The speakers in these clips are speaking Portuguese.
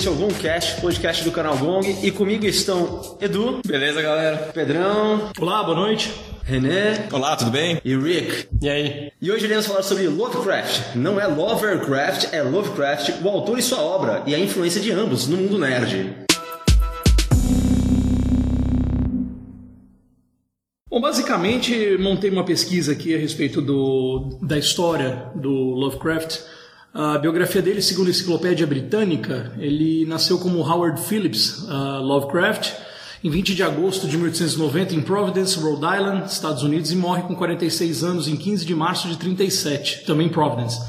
este é o Gongcast, podcast do canal Gong, e comigo estão Edu. Beleza, galera? Pedrão. Olá, boa noite. René. Olá, tudo bem? E Rick. E aí? E hoje iremos falar sobre Lovecraft. Não é Lovercraft, é Lovecraft, o autor e sua obra, e a influência de ambos no mundo nerd. Bom, basicamente montei uma pesquisa aqui a respeito do, da história do Lovecraft. A biografia dele, segundo a Enciclopédia Britânica, ele nasceu como Howard Phillips uh, Lovecraft em 20 de agosto de 1890 em Providence, Rhode Island, Estados Unidos, e morre com 46 anos em 15 de março de 37, também em Providence.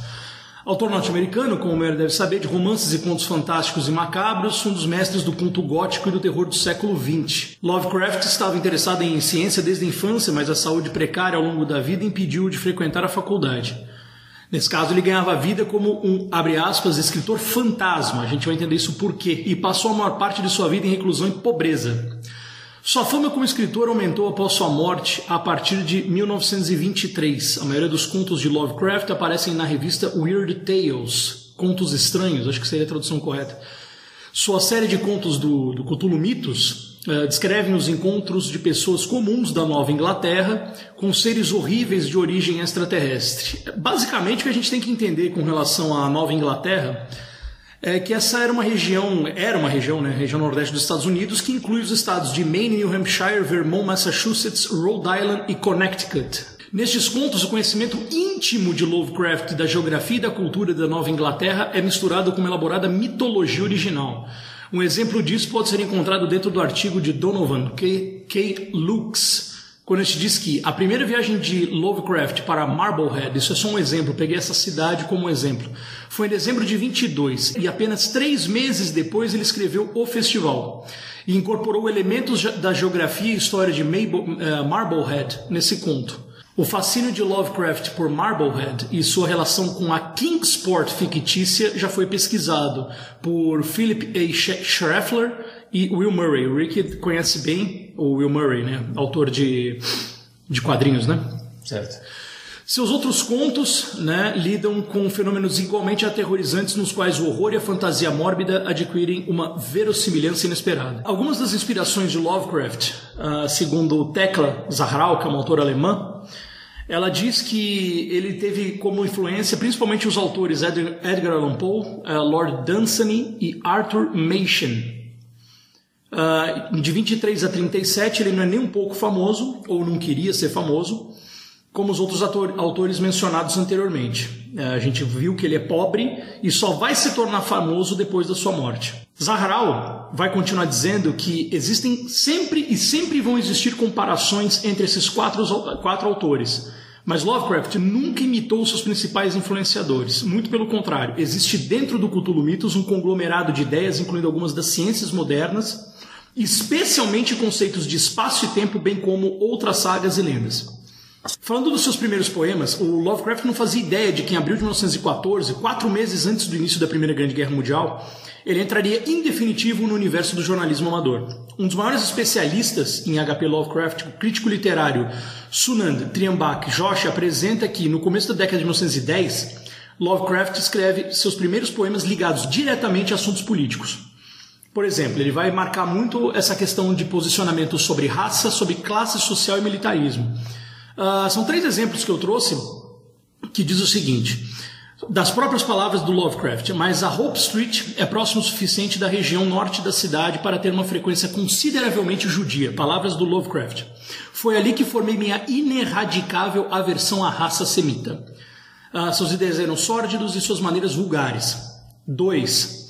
Autor norte-americano, como o Meyer deve saber, de romances e contos fantásticos e macabros, um dos mestres do conto gótico e do terror do século XX. Lovecraft estava interessado em ciência desde a infância, mas a saúde precária ao longo da vida impediu-o de frequentar a faculdade. Nesse caso, ele ganhava vida como um, abre aspas, escritor fantasma. A gente vai entender isso por quê. E passou a maior parte de sua vida em reclusão e pobreza. Sua fama como escritor aumentou após sua morte a partir de 1923. A maioria dos contos de Lovecraft aparecem na revista Weird Tales, Contos Estranhos, acho que seria a tradução correta. Sua série de contos do, do Cthulhu Mitos descrevem os encontros de pessoas comuns da Nova Inglaterra com seres horríveis de origem extraterrestre. Basicamente, o que a gente tem que entender com relação à Nova Inglaterra é que essa era uma região, era uma região, né, região nordeste dos Estados Unidos, que inclui os estados de Maine, New Hampshire, Vermont, Massachusetts, Rhode Island e Connecticut. Nestes contos, o conhecimento íntimo de Lovecraft da geografia e da cultura da Nova Inglaterra é misturado com uma elaborada mitologia original. Um exemplo disso pode ser encontrado dentro do artigo de Donovan K. K. Lux, quando a gente diz que a primeira viagem de Lovecraft para Marblehead, isso é só um exemplo, peguei essa cidade como exemplo, foi em dezembro de 22 e apenas três meses depois ele escreveu O Festival e incorporou elementos da geografia e história de eh, Marblehead nesse conto. O fascínio de Lovecraft por Marblehead e sua relação com a Kingsport fictícia já foi pesquisado por Philip A. Schreffler e Will Murray. O Rick conhece bem o Will Murray, né? Autor de, de quadrinhos, né? Certo. Seus outros contos né, lidam com fenômenos igualmente aterrorizantes nos quais o horror e a fantasia mórbida adquirem uma verossimilhança inesperada. Algumas das inspirações de Lovecraft, uh, segundo Tekla Zahral, que é uma autora alemã, ela diz que ele teve como influência principalmente os autores Edgar Allan Poe, uh, Lord Dunsany e Arthur Machen. Uh, de 23 a 37 ele não é nem um pouco famoso, ou não queria ser famoso, como os outros ator, autores mencionados anteriormente. É, a gente viu que ele é pobre e só vai se tornar famoso depois da sua morte. Zahral vai continuar dizendo que existem sempre e sempre vão existir comparações entre esses quatro, quatro autores. Mas Lovecraft nunca imitou seus principais influenciadores. Muito pelo contrário, existe dentro do Cthulhu Mitos um conglomerado de ideias, incluindo algumas das ciências modernas, especialmente conceitos de espaço e tempo, bem como outras sagas e lendas. Falando dos seus primeiros poemas, o Lovecraft não fazia ideia de que em abril de 1914, quatro meses antes do início da Primeira Grande Guerra Mundial, ele entraria em definitivo no universo do jornalismo amador. Um dos maiores especialistas em HP Lovecraft, o crítico literário Sunand Triambak Josh, apresenta que, no começo da década de 1910, Lovecraft escreve seus primeiros poemas ligados diretamente a assuntos políticos. Por exemplo, ele vai marcar muito essa questão de posicionamento sobre raça, sobre classe social e militarismo. Uh, são três exemplos que eu trouxe que diz o seguinte: das próprias palavras do Lovecraft, mas a Hope Street é próximo o suficiente da região norte da cidade para ter uma frequência consideravelmente judia. Palavras do Lovecraft. Foi ali que formei minha ineradicável aversão à raça semita. Uh, seus ideias eram sórdidos e suas maneiras vulgares. 2.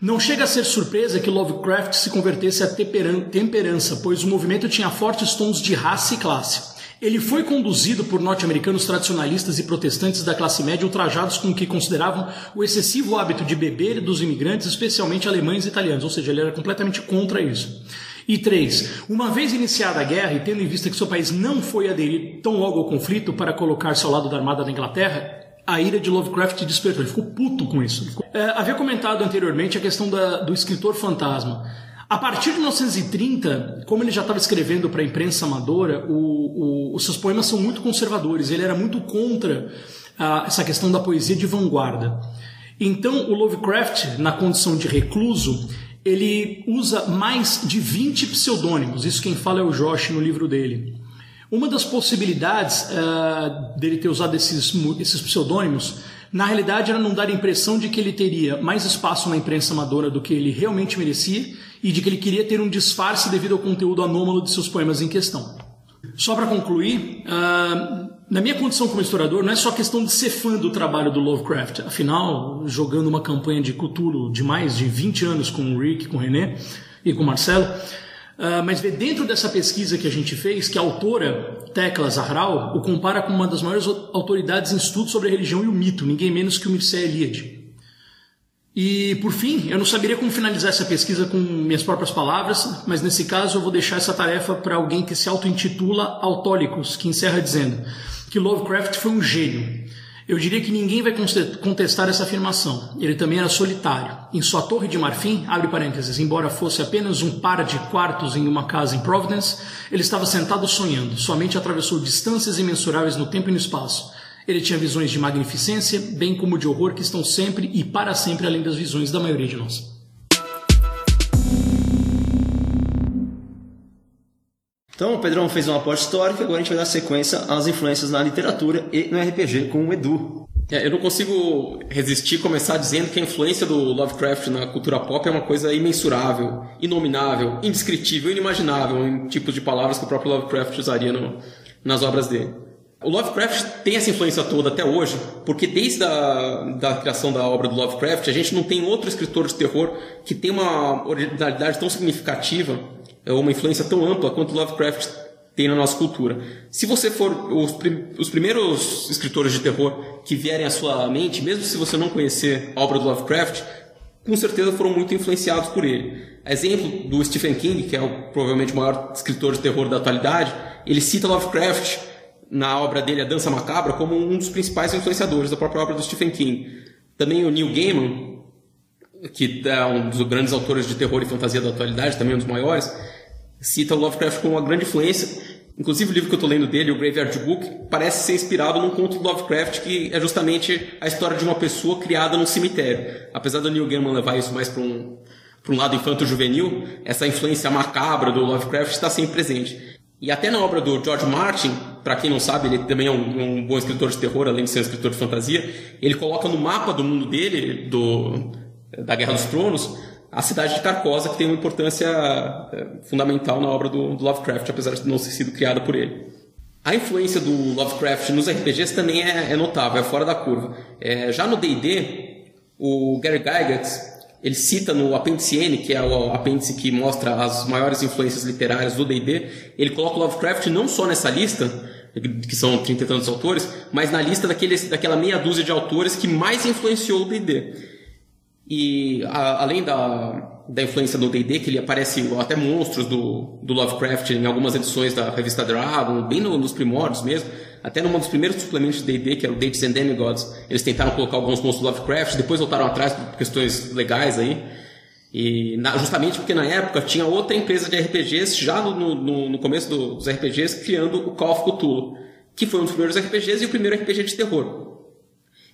Não chega a ser surpresa que Lovecraft se convertesse à temperança, pois o movimento tinha fortes tons de raça e classe. Ele foi conduzido por norte-americanos tradicionalistas e protestantes da classe média ultrajados com o que consideravam o excessivo hábito de beber dos imigrantes, especialmente alemães e italianos, ou seja, ele era completamente contra isso. E três, uma vez iniciada a guerra e tendo em vista que seu país não foi aderir tão logo ao conflito para colocar-se ao lado da armada da Inglaterra, a ira de Lovecraft despertou. Ele ficou puto com isso. É, havia comentado anteriormente a questão da, do escritor fantasma. A partir de 1930, como ele já estava escrevendo para a imprensa amadora, o, o, os seus poemas são muito conservadores. Ele era muito contra ah, essa questão da poesia de vanguarda. Então, o Lovecraft, na condição de recluso, ele usa mais de 20 pseudônimos. Isso quem fala é o Josh no livro dele. Uma das possibilidades uh, dele ter usado esses, esses pseudônimos, na realidade, era não dar a impressão de que ele teria mais espaço na imprensa amadora do que ele realmente merecia e de que ele queria ter um disfarce devido ao conteúdo anômalo de seus poemas em questão. Só para concluir, uh, na minha condição como historiador, não é só questão de ser fã do trabalho do Lovecraft. Afinal, jogando uma campanha de Cthulhu de mais de 20 anos com o Rick, com o René e com o Marcelo, uh, mas ver dentro dessa pesquisa que a gente fez que a autora, Tecla Zahral, o compara com uma das maiores autoridades em estudos sobre a religião e o mito, ninguém menos que o Mircea Eliade. E, por fim, eu não saberia como finalizar essa pesquisa com minhas próprias palavras, mas nesse caso eu vou deixar essa tarefa para alguém que se auto-intitula Autólicos, que encerra dizendo que Lovecraft foi um gênio. Eu diria que ninguém vai contestar essa afirmação. Ele também era solitário. Em sua torre de marfim, abre parênteses, embora fosse apenas um par de quartos em uma casa em Providence, ele estava sentado sonhando, somente atravessou distâncias imensuráveis no tempo e no espaço ele tinha visões de magnificência, bem como de horror que estão sempre e para sempre além das visões da maioria de nós. Então o Pedrão fez uma aposta histórica, agora a gente vai dar sequência às influências na literatura e no RPG com o Edu. É, eu não consigo resistir começar dizendo que a influência do Lovecraft na cultura pop é uma coisa imensurável, inominável, indescritível, inimaginável em tipos de palavras que o próprio Lovecraft usaria no, nas obras dele. O Lovecraft tem essa influência toda até hoje, porque desde a da criação da obra do Lovecraft, a gente não tem outro escritor de terror que tem uma originalidade tão significativa, é uma influência tão ampla quanto Lovecraft tem na nossa cultura. Se você for os, os primeiros escritores de terror que vierem à sua mente, mesmo se você não conhecer a obra do Lovecraft, com certeza foram muito influenciados por ele. Exemplo do Stephen King, que é o, provavelmente o maior escritor de terror da atualidade, ele cita Lovecraft na obra dele A Dança Macabra como um dos principais influenciadores da própria obra do Stephen King. Também o Neil Gaiman, que é um dos grandes autores de terror e fantasia da atualidade, também um dos maiores, cita o Lovecraft como uma grande influência. Inclusive o livro que eu estou lendo dele, o Graveyard Book, parece ser inspirado num conto do Lovecraft que é justamente a história de uma pessoa criada num cemitério. Apesar do Neil Gaiman levar isso mais para um, um lado infanto-juvenil, essa influência macabra do Lovecraft está sempre presente. E até na obra do George Martin, para quem não sabe, ele também é um, um, bom escritor de terror, além de ser um escritor de fantasia, ele coloca no mapa do mundo dele, do, da Guerra dos Tronos, a cidade de Carcosa, que tem uma importância é, fundamental na obra do, do Lovecraft, apesar de não ter sido criada por ele. A influência do Lovecraft nos RPGs também é, é notável, é fora da curva. É, já no D&D, o Gary Gygax, ele cita no apêndice N, que é o apêndice que mostra as maiores influências literárias do D&D, ele coloca Lovecraft não só nessa lista, que são 30 e tantos autores, mas na lista daqueles, daquela meia dúzia de autores que mais influenciou o D&D. E a, além da, da influência do D&D, que ele aparece até monstros do, do Lovecraft em algumas edições da revista Dragon, bem no, nos primórdios mesmo, até num dos primeiros suplementos de D&D, que era o Deities and Demigods, eles tentaram colocar alguns monstros do Lovecraft, depois voltaram atrás por questões legais aí. E na, justamente porque na época tinha outra empresa de RPGs, já no, no, no começo do, dos RPGs, criando o Call of Cthulhu, que foi um dos primeiros RPGs e o primeiro RPG de terror.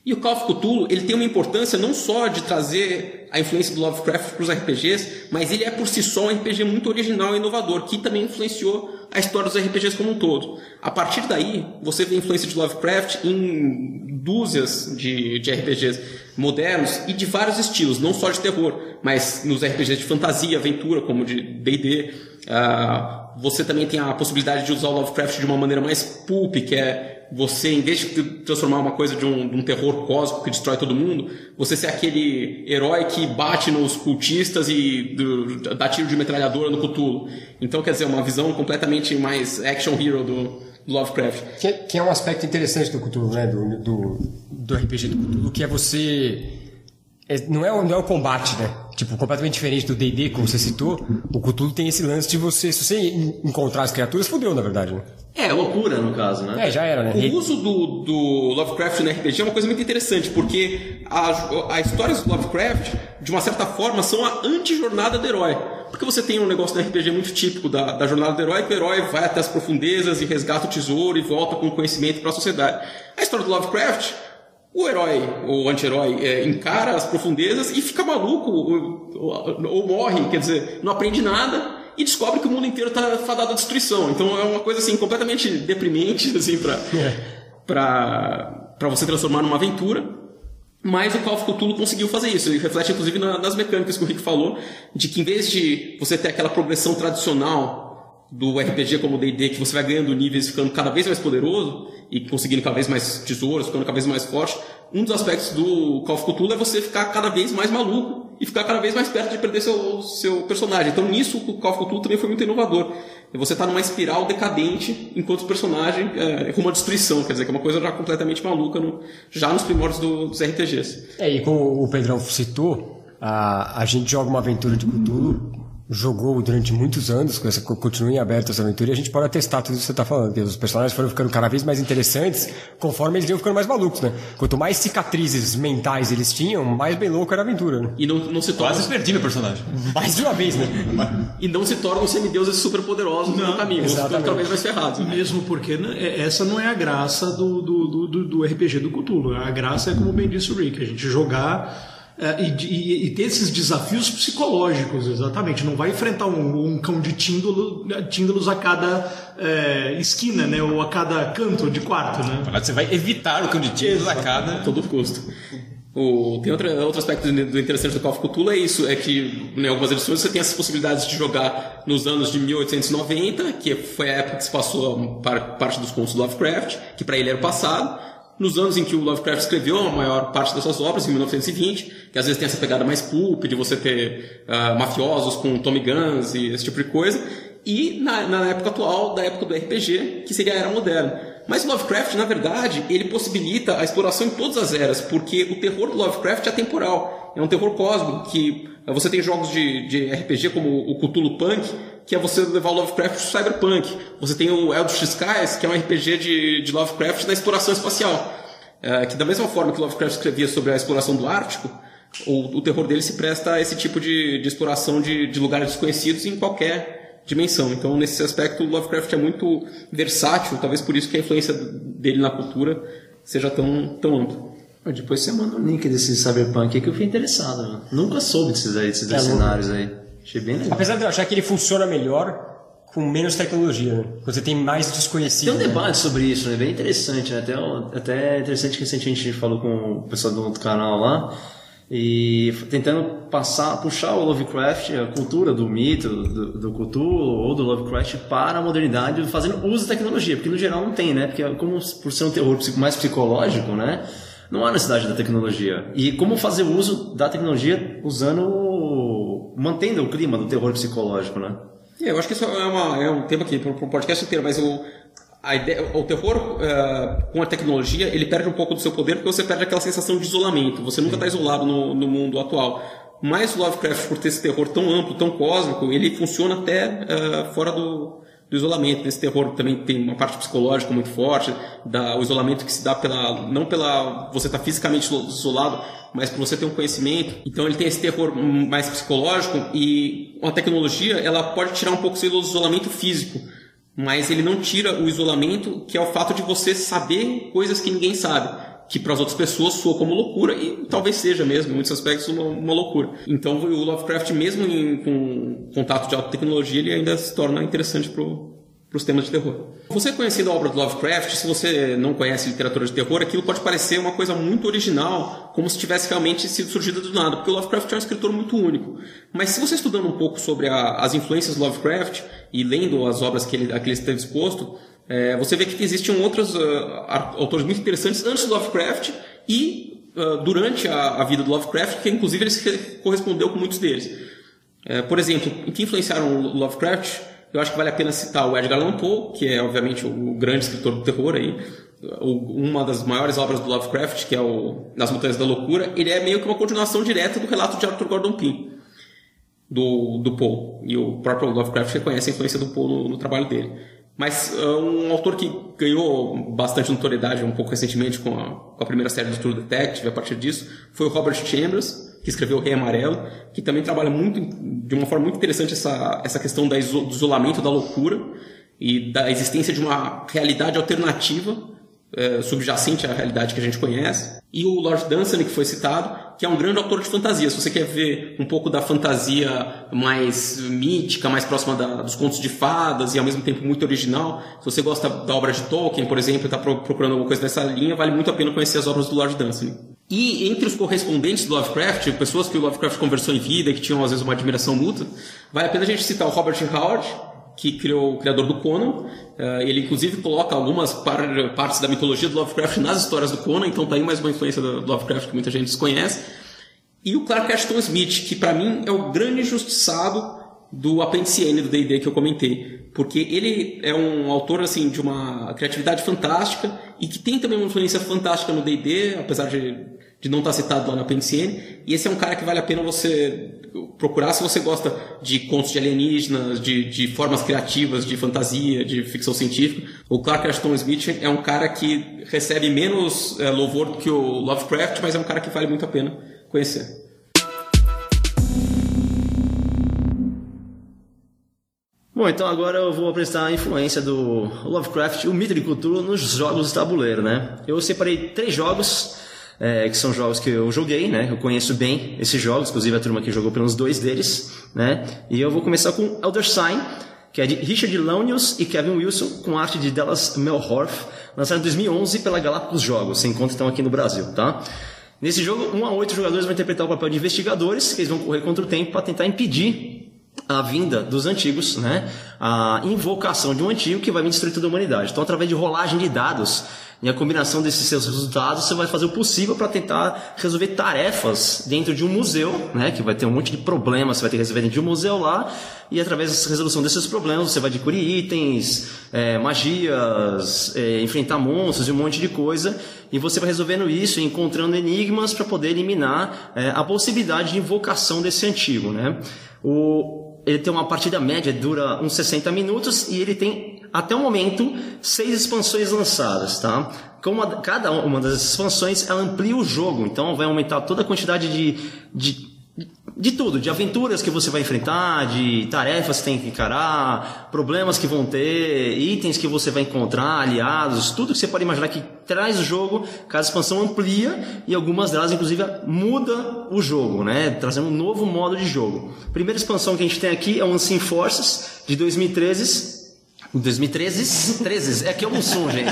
E o Call of Cthulhu, ele tem uma importância não só de trazer a influência do Lovecraft para os RPGs, mas ele é por si só um RPG muito original e inovador, que também influenciou a história dos RPGs como um todo. A partir daí, você vê a influência de Lovecraft em dúzias de, de RPGs modernos e de vários estilos, não só de terror, mas nos RPGs de fantasia, aventura, como de D&D. Uh, você também tem a possibilidade de usar o Lovecraft de uma maneira mais pulp, que é você, em vez de transformar uma coisa de um, de um, terror cósmico que destrói todo mundo, você ser aquele herói que bate nos cultistas e do, dá tiro de metralhadora no Cthulhu. Então, quer dizer, uma visão completamente mais action hero do, do Lovecraft. Que, que, é um aspecto interessante do Cthulhu, né? Do, do, do RPG do Cthulhu, que é você é, não, é, não é o combate, né? Tipo, completamente diferente do D&D, como você citou, o Cthulhu tem esse lance de você, se você encontrar as criaturas, fodeu, na verdade, né? É, loucura, no caso, né? É, já era, né? O uso do, do Lovecraft no RPG é uma coisa muito interessante, porque as histórias do Lovecraft, de uma certa forma, são a anti-jornada do herói. Porque você tem um negócio no RPG muito típico da, da jornada do herói, que o herói vai até as profundezas e resgata o tesouro e volta com conhecimento para a sociedade. A história do Lovecraft o herói, o anti-herói, é, encara as profundezas e fica maluco, ou, ou, ou, morre, quer dizer, não aprende nada e descobre que o mundo inteiro está fadado à destruição. Então é uma coisa assim completamente deprimente assim para é. para para você transformar numa aventura. Mas o Call of Cthulhu conseguiu fazer isso. Ele reflete, inclusive, nas mecânicas que o Rick falou, de que em vez de você ter aquela progressão tradicional do RPG como D&D, que você vai ganhando níveis ficando cada vez mais poderoso e conseguindo cada vez mais tesouros, ficando cada vez mais forte, um dos aspectos do Call of Cthulhu é você ficar cada vez mais maluco e ficar cada vez mais perto de perder seu, seu personagem. Então nisso o Call of Cthulhu também foi muito inovador. Você está numa espiral decadente enquanto o personagem é, rumo à destruição, quer dizer, que é uma coisa já completamente maluca no, já nos primórdios do, dos RPGs. É, e como o Pedrão citou, a, a gente joga uma aventura de Cthulhu jogou durante muitos anos, continua em aberto essa aventura, e a gente pode atestar tudo isso que você está falando, que os personagens foram ficando cada vez mais interessantes conforme eles iam ficando mais malucos, né? Quanto mais cicatrizes mentais eles tinham, mais bem louco era a aventura, né? E não, não se torna... Quase perdi meu personagem. Mais de uma vez, né? e não se tornam semideuses super poderosos no caminho, ficam cada vez mais ferrados. Né? Mesmo porque né, é, essa não é a graça do, do, do, do RPG do Cthulhu. A graça é, como bem disse o Rick, a gente jogar e, e, e, ter esses desafios psicológicos, exatamente. Não vai enfrentar um, um cão de tíndalos, tíndalos a cada é, esquina, né? Ou a cada canto de quarto, né? Você vai evitar o cão de tíndalos a cada... todo custo. O, tem outra, outro aspecto do interessante do Call of Cthulhu é isso, é que em algumas edições você tem essas possibilidades de jogar nos anos de 1890, que foi a época que se passou parte dos contos do Lovecraft, que para ele era o passado, nos anos em que o Lovecraft escreveu a maior parte dessas obras, em 1920, que às vezes tem essa pegada mais pulp, de você ter uh, mafiosos com Tommy Guns e esse tipo de coisa, e na, na época atual, da época do RPG, que seria a era moderna. Mas Lovecraft, na verdade, ele possibilita a exploração em todas as eras, porque o terror do Lovecraft é atemporal. É um terror cósmico, que você tem jogos de, de RPG como o Cthulhu Punk, que é você levar o Lovecraft pro cyberpunk. Você tem o Eldritch Skies, que é um RPG de, de Lovecraft na exploração espacial. É, que da mesma forma que Lovecraft escrevia sobre a exploração do Ártico, o, o terror dele se presta a esse tipo de, de exploração de, de lugares desconhecidos em qualquer dimensão. Então, nesse aspecto, o Lovecraft é muito versátil, talvez por isso que a influência dele na cultura seja tão, tão ampla. Depois você manda um link desse Cyberpunk que eu fiquei interessado. Né? Nunca soube desses, aí, desses é, cenários aí. Achei bem legal. Apesar de eu achar que ele funciona melhor com menos tecnologia, né? Você tem mais desconhecido. Tem um debate né? sobre isso, né? Bem interessante, né? Até, até interessante que recentemente a gente falou com o pessoal do outro canal lá e tentando passar, puxar o Lovecraft, a cultura do mito, do, do Cthulhu ou do Lovecraft para a modernidade, fazendo uso da tecnologia, porque no geral não tem, né? Porque como por ser um terror mais psicológico, né? Não há necessidade da tecnologia. E como fazer uso da tecnologia usando, mantendo o clima do terror psicológico, né? É, eu acho que isso é, uma, é um tema aqui para o podcast inteiro, mas o, a ideia, o terror uh, com a tecnologia ele perde um pouco do seu poder porque você perde aquela sensação de isolamento. Você nunca está isolado no, no mundo atual. Mas Lovecraft, por ter esse terror tão amplo, tão cósmico, ele funciona até uh, fora do, do isolamento. Esse terror também tem uma parte psicológica muito forte, da, o isolamento que se dá pela não pela você estar tá fisicamente isolado, mas por você ter um conhecimento. Então ele tem esse terror mais psicológico e a tecnologia ela pode tirar um pouco do isolamento físico, mas ele não tira o isolamento que é o fato de você saber coisas que ninguém sabe que para as outras pessoas soa como loucura e talvez seja mesmo, em muitos aspectos, uma, uma loucura. Então o Lovecraft, mesmo em, com contato de alta tecnologia, ele ainda se torna interessante para os temas de terror. Você conhecendo a obra do Lovecraft, se você não conhece literatura de terror, aquilo pode parecer uma coisa muito original, como se tivesse realmente sido surgida do nada, porque o Lovecraft é um escritor muito único. Mas se você estudando um pouco sobre a, as influências do Lovecraft e lendo as obras que ele, que ele esteve exposto, é, você vê que existiam outros uh, autores muito interessantes antes do Lovecraft e uh, durante a, a, vida do Lovecraft, que inclusive ele correspondeu com muitos deles. É, por exemplo, em que influenciaram o Lovecraft? Eu acho que vale a pena citar o Edgar Allan Poe, que é obviamente o grande escritor do terror aí, uma das maiores obras do Lovecraft, que é o Nas Montanhas da Loucura, ele é meio que uma continuação direta do relato de Arthur Gordon Pym, do, do Poe. E o próprio Lovecraft reconhece a influência do Poe no, no trabalho dele. Mas uh, um autor que ganhou bastante notoriedade um pouco recentemente com a, com a primeira série do True Detective, a partir disso, foi o Robert Chambers, que escreveu O Rei Amarelo, que também trabalha muito, de uma forma muito interessante essa, essa questão da iso, do isolamento da loucura e da existência de uma realidade alternativa é, subjacente à realidade que a gente conhece. E o Lord Dunsany, que foi citado, que é um grande autor de fantasia. Se você quer ver um pouco da fantasia mais mítica, mais próxima da, dos contos de fadas e ao mesmo tempo muito original, se você gosta da obra de Tolkien, por exemplo, e está procurando alguma coisa nessa linha, vale muito a pena conhecer as obras do Lord Dunsany. E entre os correspondentes do Lovecraft, pessoas que o Lovecraft conversou em vida e que tinham às vezes uma admiração mútua, vale a pena a gente citar o Robert Howard, que criou o criador do Conan. Uh, ele inclusive coloca algumas par partes da mitologia do Lovecraft nas histórias do Conan, então tá aí mais uma influência do Lovecraft que muita gente desconhece. E o Clark Ashton Smith, que para mim é o grande injustiçado do apêndice N do D&D que eu comentei, porque ele é um autor assim de uma criatividade fantástica e que tem também uma influência fantástica no D&D, apesar de, de não estar citado lá no apêndice N. E esse é um cara que vale a pena você procurar se você gosta de contos de alienígenas, de, de formas criativas, de fantasia, de ficção científica. O Clark Ashton Smith é um cara que recebe menos é, louvor do que o Lovecraft, mas é um cara que vale muito a pena conhecer. Bom, então agora eu vou apresentar a influência do Lovecraft, o mito de cultura, nos jogos de tabuleiro, né? Eu separei três jogos, é, que são jogos que eu joguei, né? Eu conheço bem esses jogos, inclusive a turma que jogou pelos dois deles, né? E eu vou começar com Elder Sign, que é de Richard Launius e Kevin Wilson, com arte de Dallas Melhorf, lançado em 2011 pela Galápagos Jogos, se encontra então aqui no Brasil, tá? Nesse jogo, um a oito jogadores vão interpretar o papel de investigadores, que eles vão correr contra o tempo para tentar impedir a vinda dos antigos, né? a invocação de um antigo que vai vir destruir toda a humanidade. Então, através de rolagem de dados e a combinação desses seus resultados, você vai fazer o possível para tentar resolver tarefas dentro de um museu, né? que vai ter um monte de problemas, você vai ter que resolver dentro de um museu lá, e através da resolução desses problemas, você vai adquirir itens, é, magias, é, enfrentar monstros e um monte de coisa, e você vai resolvendo isso, encontrando enigmas para poder eliminar é, a possibilidade de invocação desse antigo. Né? O, ele tem uma partida média, dura uns 60 minutos e ele tem, até o momento, seis expansões lançadas, tá? Como cada uma das expansões, ela amplia o jogo, então vai aumentar toda a quantidade de, de de tudo, de aventuras que você vai enfrentar, de tarefas que tem que encarar, problemas que vão ter, itens que você vai encontrar, aliados, tudo que você pode imaginar que traz o jogo, cada expansão amplia e algumas delas inclusive muda o jogo, né? Trazendo um novo modo de jogo. A primeira expansão que a gente tem aqui é o Unseen Forces de 2013 em 2013, 13, é aqui é o Mussum, gente.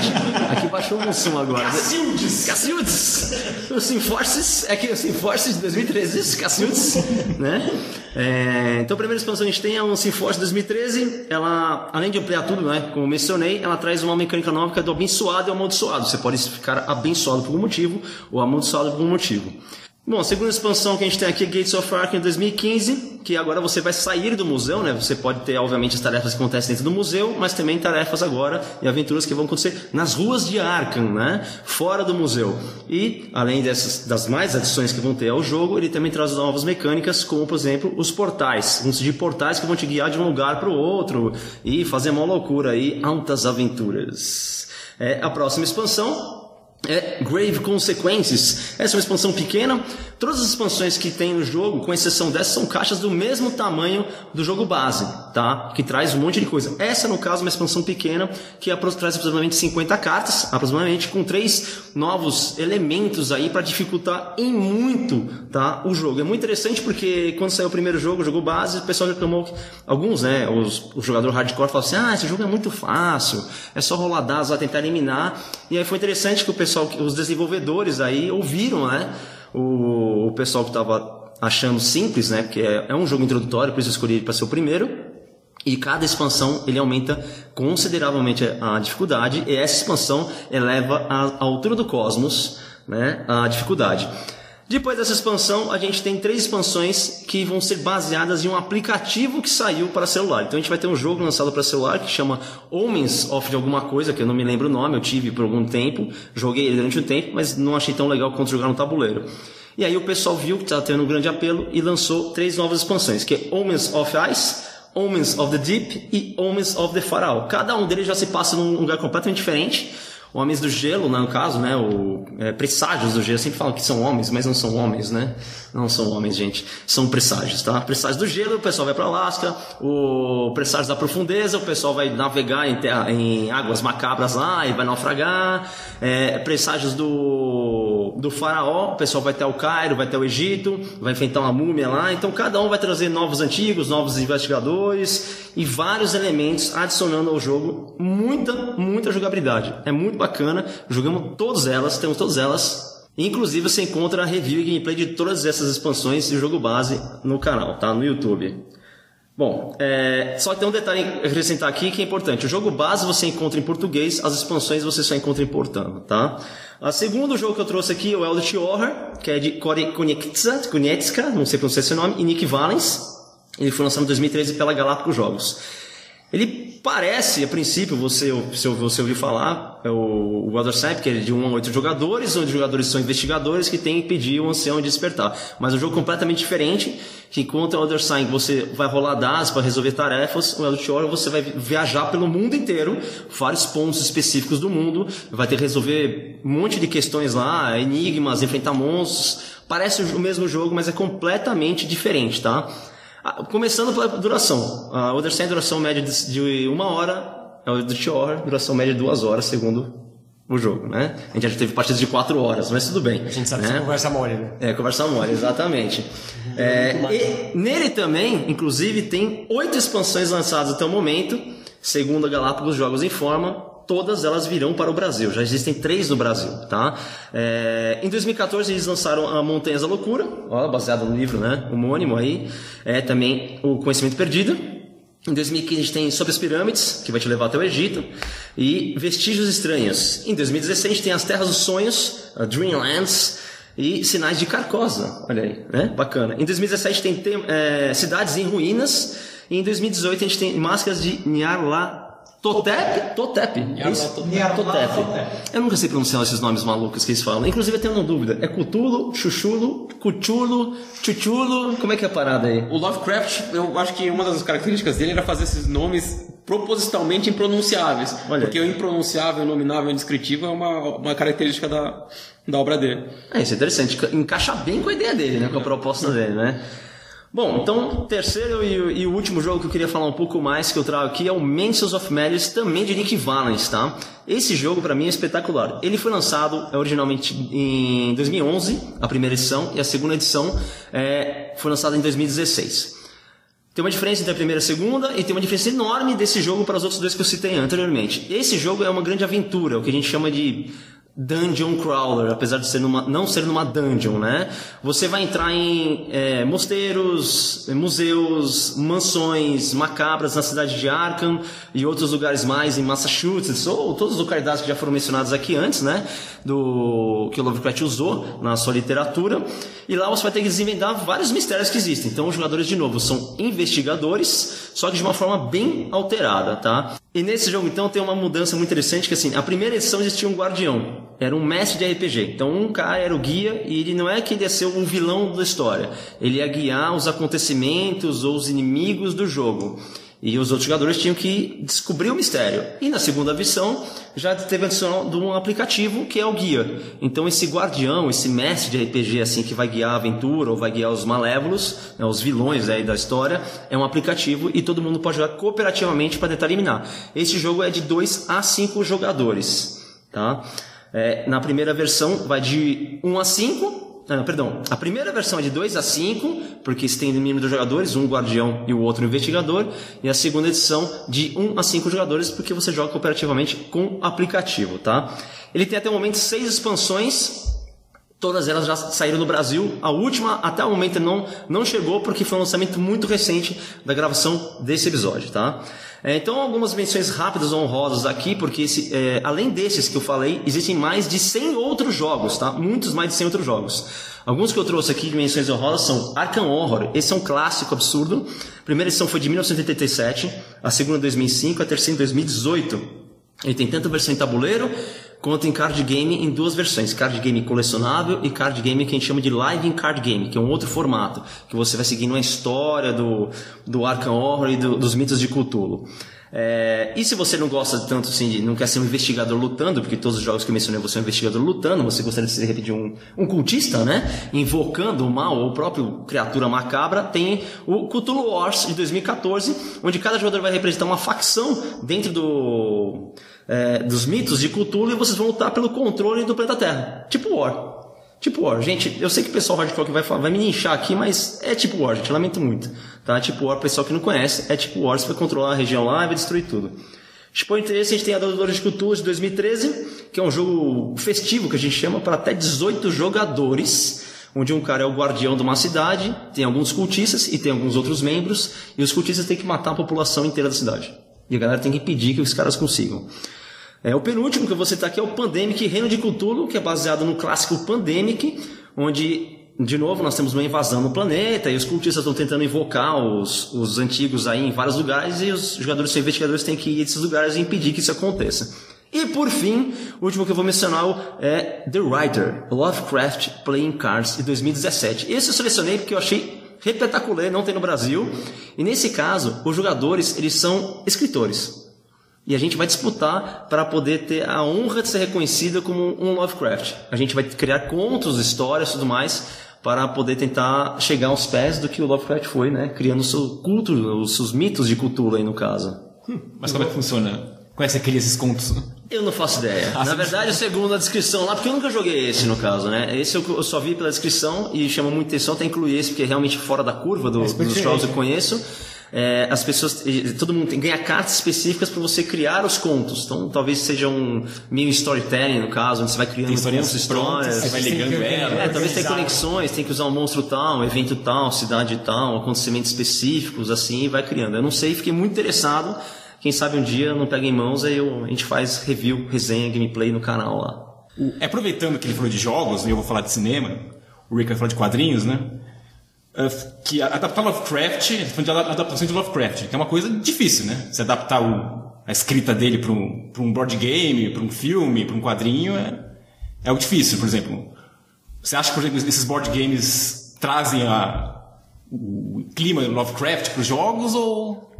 Aqui baixou o Mussum agora. Cacildes! Cacildes! O Sinforces, é aqui o Sinforces de 2013, Cacildes, né? É, então a primeira expansão que a gente tem é o Sinforce 2013. Ela, além de ampliar tudo, né? Como mencionei, ela traz uma mecânica nova que é do abençoado e amaldiçoado. Você pode ficar abençoado por algum motivo ou amaldiçoado por algum motivo. Bom, a segunda expansão que a gente tem aqui é Gates of Ark em 2015, que agora você vai sair do museu, né? Você pode ter, obviamente, as tarefas que acontecem dentro do museu, mas também tarefas agora e aventuras que vão acontecer nas ruas de Arkham, né? Fora do museu. E, além dessas, das mais adições que vão ter ao jogo, ele também traz novas mecânicas, como, por exemplo, os portais. Vão de portais que vão te guiar de um lugar para o outro e fazer uma loucura aí, altas aventuras. É, a próxima expansão é Grave Consequences. Essa é uma expansão pequena. Todas as expansões que tem no jogo, com exceção dessa, são caixas do mesmo tamanho do jogo base, tá? Que traz um monte de coisa. Essa, no caso, é uma expansão pequena que traz aproximadamente 50 cartas, aproximadamente com três novos elementos aí para dificultar em muito, tá? O jogo. É muito interessante porque quando saiu o primeiro jogo, o jogo base, o pessoal reclamou que alguns, né, os, o jogador hardcore falou assim: "Ah, esse jogo é muito fácil, é só rolar dados lá tentar eliminar". E aí foi interessante que o pessoal pessoal, os desenvolvedores aí ouviram, né? O, o pessoal que estava achando simples, né? Porque é, é, um jogo introdutório, por isso eu escolhi para ser o primeiro. E cada expansão ele aumenta consideravelmente a dificuldade e essa expansão eleva a altura do cosmos, né? A dificuldade. Depois dessa expansão, a gente tem três expansões que vão ser baseadas em um aplicativo que saiu para celular. Então a gente vai ter um jogo lançado para celular que chama Homens of de alguma coisa, que eu não me lembro o nome, eu tive por algum tempo, joguei ele durante um tempo, mas não achei tão legal quanto jogar no tabuleiro. E aí o pessoal viu que estava tendo um grande apelo e lançou três novas expansões, que é Homens of Ice, Homens of the Deep e Homens of the Pharaoh. Cada um deles já se passa num lugar completamente diferente Homens do Gelo, né, no caso, né, o é, presságios do gelo, sempre falam que são homens, mas não são homens, né? Não são homens, gente, são presságios, tá? Presságios do gelo, o pessoal vai para Alasca, o presságios da profundeza, o pessoal vai navegar em, terra, em águas macabras lá e vai naufragar. É, presságios do do faraó, o pessoal vai até o Cairo, vai até o Egito, vai enfrentar uma múmia lá. Então cada um vai trazer novos antigos, novos investigadores e vários elementos adicionando ao jogo muita, muita jogabilidade. É muito bacana. Jogamos todas elas, temos todas elas. Inclusive você encontra a review e gameplay de todas essas expansões e jogo base no canal, tá? No YouTube. Bom, é, só tem um detalhe a acrescentar aqui que é importante. O jogo base você encontra em português, as expansões você só encontra importando, tá? O segundo jogo que eu trouxe aqui é o Eldritch Horror, que é de Konietzka, não sei pronunciar esse nome, e Nick Valens. Ele foi lançado em 2013 pela Galápagos Jogos. Ele parece, a princípio, você, se você ouviu falar, é o, o Elder Sap, que é de 1 a 8 jogadores, onde os jogadores são investigadores que têm que pedir o ancião de despertar. Mas é um jogo completamente diferente, que enquanto o Elder Sign você vai rolar dados para resolver tarefas, o Elder Horror você vai viajar pelo mundo inteiro, vários pontos específicos do mundo, vai ter que resolver um monte de questões lá, enigmas, enfrentar monstros. Parece o mesmo jogo, mas é completamente diferente, tá? Ah, Começando pela duração. A Other Side, duração média de, uma hora, é o Eldritch Horror, duração média de duas horas, segundo o jogo, né? A gente já teve partidas de quatro horas, mas tudo bem. A gente sabe né? que você conversa mole, né? É, conversa mole, exatamente. É, e nele também, inclusive, tem oito expansões lançadas até o momento, segundo a Galápagos Jogos informa, todas elas virão para o Brasil. Já existem três no Brasil, tá? É, em 2014 eles lançaram a Montanhas da Loucura, ó, baseado no livro, né? Homônimo aí. É também o Conhecimento Perdido. Em 2015 a gente tem Sob as Pirâmides, que vai te levar até o Egito, e Vestígios Estranhos. Em 2016 a gente tem As Terras dos Sonhos, Dreamlands, e Sinais de Carcosa. Olha aí, né? Bacana. Em 2017 tem, tem é, Cidades em Ruínas, e em 2018 a gente tem Máscaras de Nyarlathotep. Totep? Totep. Totep. Eu nunca sei pronunciar esses nomes malucos que eles falam. Inclusive eu tenho uma dúvida. É Cutulo, Chuchulo, Cuchulo, Chuchulo? Como é que é a parada aí? O Lovecraft, eu acho que uma das características dele era fazer esses nomes propositalmente impronunciáveis. Olha. Porque o impronunciável, inominável e indescritível é uma, uma característica da, da obra dele. É, isso é interessante. Encaixa bem com a ideia dele, né? Com a proposta dele, né? Bom, então, terceiro e, e o último jogo que eu queria falar um pouco mais que eu trago aqui é o Mansions of Madness, também de Nick Valens, tá? Esse jogo pra mim é espetacular. Ele foi lançado é, originalmente em 2011, a primeira edição, e a segunda edição é, foi lançada em 2016. Tem uma diferença entre a primeira e a segunda, e tem uma diferença enorme desse jogo para os outros dois que eu citei anteriormente. Esse jogo é uma grande aventura, o que a gente chama de dungeon crawler, apesar de ser numa, não ser numa dungeon, né? Você vai entrar em é, mosteiros, museus, mansões macabras na cidade de Arkham e outros lugares mais em Massachusetts, ou todas as localidades que já foram mencionadas aqui antes, né? Do que o Lovecraft usou na sua literatura. E lá você vai ter que desvendar vários mistérios que existem. Então os jogadores, de novo, são investigadores, só que de uma forma bem alterada, tá? E nesse jogo, então, tem uma mudança muito interessante, que assim, a primeira edição existia um guardião, era um mestre de RPG. Então um cara era o guia, e ele não é que ele ia ser um vilão da história. Ele ia guiar os acontecimentos ou os inimigos do jogo. E os outros jogadores tinham que descobrir o mistério. E na segunda versão já teve adição de um aplicativo que é o guia. Então esse guardião, esse mestre de RPG assim que vai guiar a aventura ou vai guiar os malévolos, né, os vilões aí da história, é um aplicativo e todo mundo pode jogar cooperativamente para tentar eliminar. Esse jogo é de 2 a 5 jogadores, tá? É, na primeira versão vai de 1 a 5 ah, perdão, a primeira versão é de 2 a 5, porque se tem no mínimo dois jogadores, um guardião e o outro investigador, e a segunda edição de 1 a 5 jogadores, porque você joga cooperativamente com aplicativo, tá? Ele tem até o momento seis expansões, Todas elas já saíram no Brasil. A última, até o momento, não, não chegou porque foi um lançamento muito recente da gravação desse episódio, tá? É, então, algumas menções rápidas ou honrosas aqui, porque esse, é, além desses que eu falei, existem mais de 100 outros jogos, tá? Muitos mais de 100 outros jogos. Alguns que eu trouxe aqui de menções honrosas são Arkham Horror. Esse é um clássico absurdo. A primeira edição foi de 1987, a segunda em 2005, a terceira em 2018. Ele tem tanto versão em tabuleiro quanto em card game em duas versões, card game colecionável e card game que a gente chama de live in card game, que é um outro formato, que você vai seguindo a história do, do Arkham Horror e do- dos mitos de Cthulhu. É, e se você não gosta tanto assim, de, não quer ser um investigador lutando, porque todos os jogos que eu mencionei você é um investigador lutando, você gostaria de ser de repente um, um cultista, né? Invocando o mal ou o próprio criatura macabra, tem o Cthulhu Wars de 2014, onde cada jogador vai representar uma facção dentro do, é, dos mitos de Cthulhu e vocês vão lutar pelo controle do planeta Terra. Tipo War. Tipo War, gente, eu sei que o pessoal hardcore que vai, falar, vai me ninchar aqui, mas é tipo War, gente, lamento muito. Tá? Tipo War, pessoal que não conhece, é tipo War, você vai controlar a região lá e vai destruir tudo. Tipo, interesse, a gente tem a Dadadora de Cthulhu de 2013, que é um jogo festivo que a gente chama para até 18 jogadores, onde um cara é o guardião de uma cidade, tem alguns cultistas e tem alguns outros membros, e os cultistas têm que matar a população inteira da cidade. E a galera tem que impedir que os caras consigam. É, o penúltimo que eu vou citar aqui é o Pandemic Reino de Cthulhu, que é baseado no clássico Pandemic, onde, de novo, nós temos uma invasão no planeta e os cultistas estão tentando invocar os, os antigos aí em vários lugares e os jogadores são investigadores têm que ir a esses lugares e impedir que isso aconteça. E por fim, o último que eu vou mencionar é The Writer, Lovecraft Playing Cards de 2017. Esse eu selecionei porque eu achei repetacular, não tem no Brasil. E nesse caso, os jogadores, eles são escritores. E a gente vai disputar para poder ter a honra de ser reconhecida como um Lovecraft. A gente vai criar contos, histórias e tudo mais para poder tentar chegar aos pés do que o Lovecraft foi, né? Criando o seu culto, os seus mitos de cultura aí no caso. Mas como é que funciona? Como é que você cria esses contos? Eu não faço ideia. Na verdade, segundo a descrição lá, porque eu nunca joguei esse no caso, né? Esse eu, eu só vi pela descrição e chama muita atenção até incluir esse, porque é realmente fora da curva do, dos jogos que eu conheço. É, as pessoas, todo mundo tem ganha cartas específicas para você criar os contos. Então, talvez seja um meio storytelling no caso, onde você vai criando histórias histórias. você vai ligando ela. É, talvez tenha conexões, tem que usar um monstro tal, um evento tal, cidade tal, acontecimentos específicos, assim, e vai criando. Eu não sei, fiquei muito interessado. Quem sabe um dia não pega em mãos, aí eu, a gente faz review, resenha, gameplay no canal lá. O- é, aproveitando que ele falou de jogos, e eu vou falar de cinema, o Rick vai falar de quadrinhos, né? É, que adaptar Lovecraft, tá falando de ada- adaptação de Lovecraft, que é uma coisa difícil, né? Se adaptar o- a escrita dele para um, um board game, para um filme, para um quadrinho, é, é algo difícil, por exemplo. Você acha que, por exemplo, esses board games trazem a, o clima Lovecraft para os jogos ou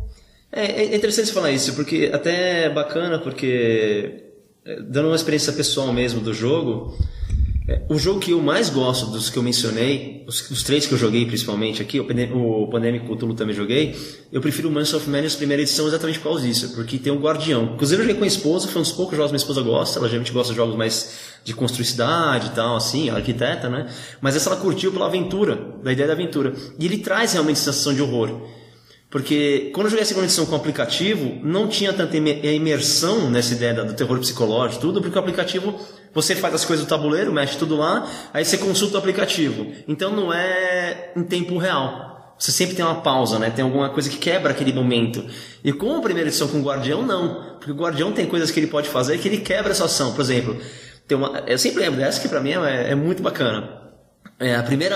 É, é interessante falar isso, porque até é bacana, porque é, dando uma experiência pessoal mesmo do jogo, é, o jogo que eu mais gosto dos que eu mencionei, os, os três que eu joguei principalmente aqui, o, o Pandemic Cthulhu também joguei, eu prefiro o Monsters of Madness primeira edição exatamente por causa disso, porque tem um guardião. Inclusive eu joguei com a esposa, foi um dos poucos jogos que minha esposa gosta, ela geralmente gosta de jogos mais de construir cidade e tal, assim, arquiteta, né? Mas essa ela curtiu pela aventura, da ideia da aventura. E ele traz realmente sensação de horror. Porque quando eu joguei a segunda edição com o aplicativo, não tinha tanta ime- imersão nessa ideia do terror psicológico, tudo, porque o aplicativo, você faz as coisas do tabuleiro, mexe tudo lá, aí você consulta o aplicativo. Então não é em tempo real. Você sempre tem uma pausa, né? Tem alguma coisa que quebra aquele momento. E com a primeira edição com o Guardião, não. Porque o Guardião tem coisas que ele pode fazer que ele quebra essa ação. Por exemplo, tem uma, eu sempre lembro dessa que pra mim é, é muito bacana. É, a primeira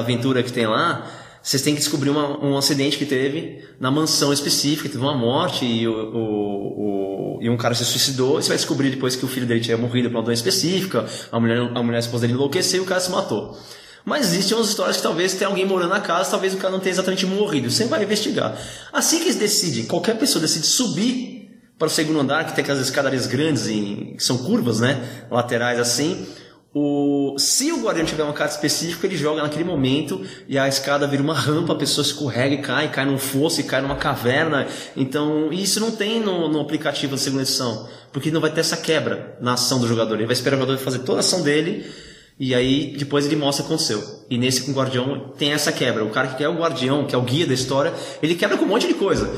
aventura que tem lá, vocês têm que descobrir uma- um acidente que teve na mansão específica, teve uma morte e, o, o- o- e um cara se suicidou. E você vai descobrir depois que o filho dele tinha morrido por uma doença específica, a mulher, a mulher a esposa dele enlouqueceu e o cara se matou. Mas existem umas histórias que talvez tenha alguém morando na casa, talvez o cara não tenha exatamente morrido. Você vai investigar. Assim que eles decidem, qualquer pessoa decide subir para o segundo andar, que tem aquelas escadarias grandes, em, que são curvas, né? Laterais assim. O, se o guardião tiver uma carta específica, ele joga naquele momento e a escada vira uma rampa, a pessoa escorrega e cai, cai num fosso e cai numa caverna. Então, isso não tem no, no aplicativo da segunda edição, porque não vai ter essa quebra na ação do jogador. Ele vai esperar o jogador fazer toda a ação dele e aí depois ele mostra o que aconteceu. E nesse com o guardião tem essa quebra. O cara que é o guardião, que é o guia da história, ele quebra com um monte de coisa.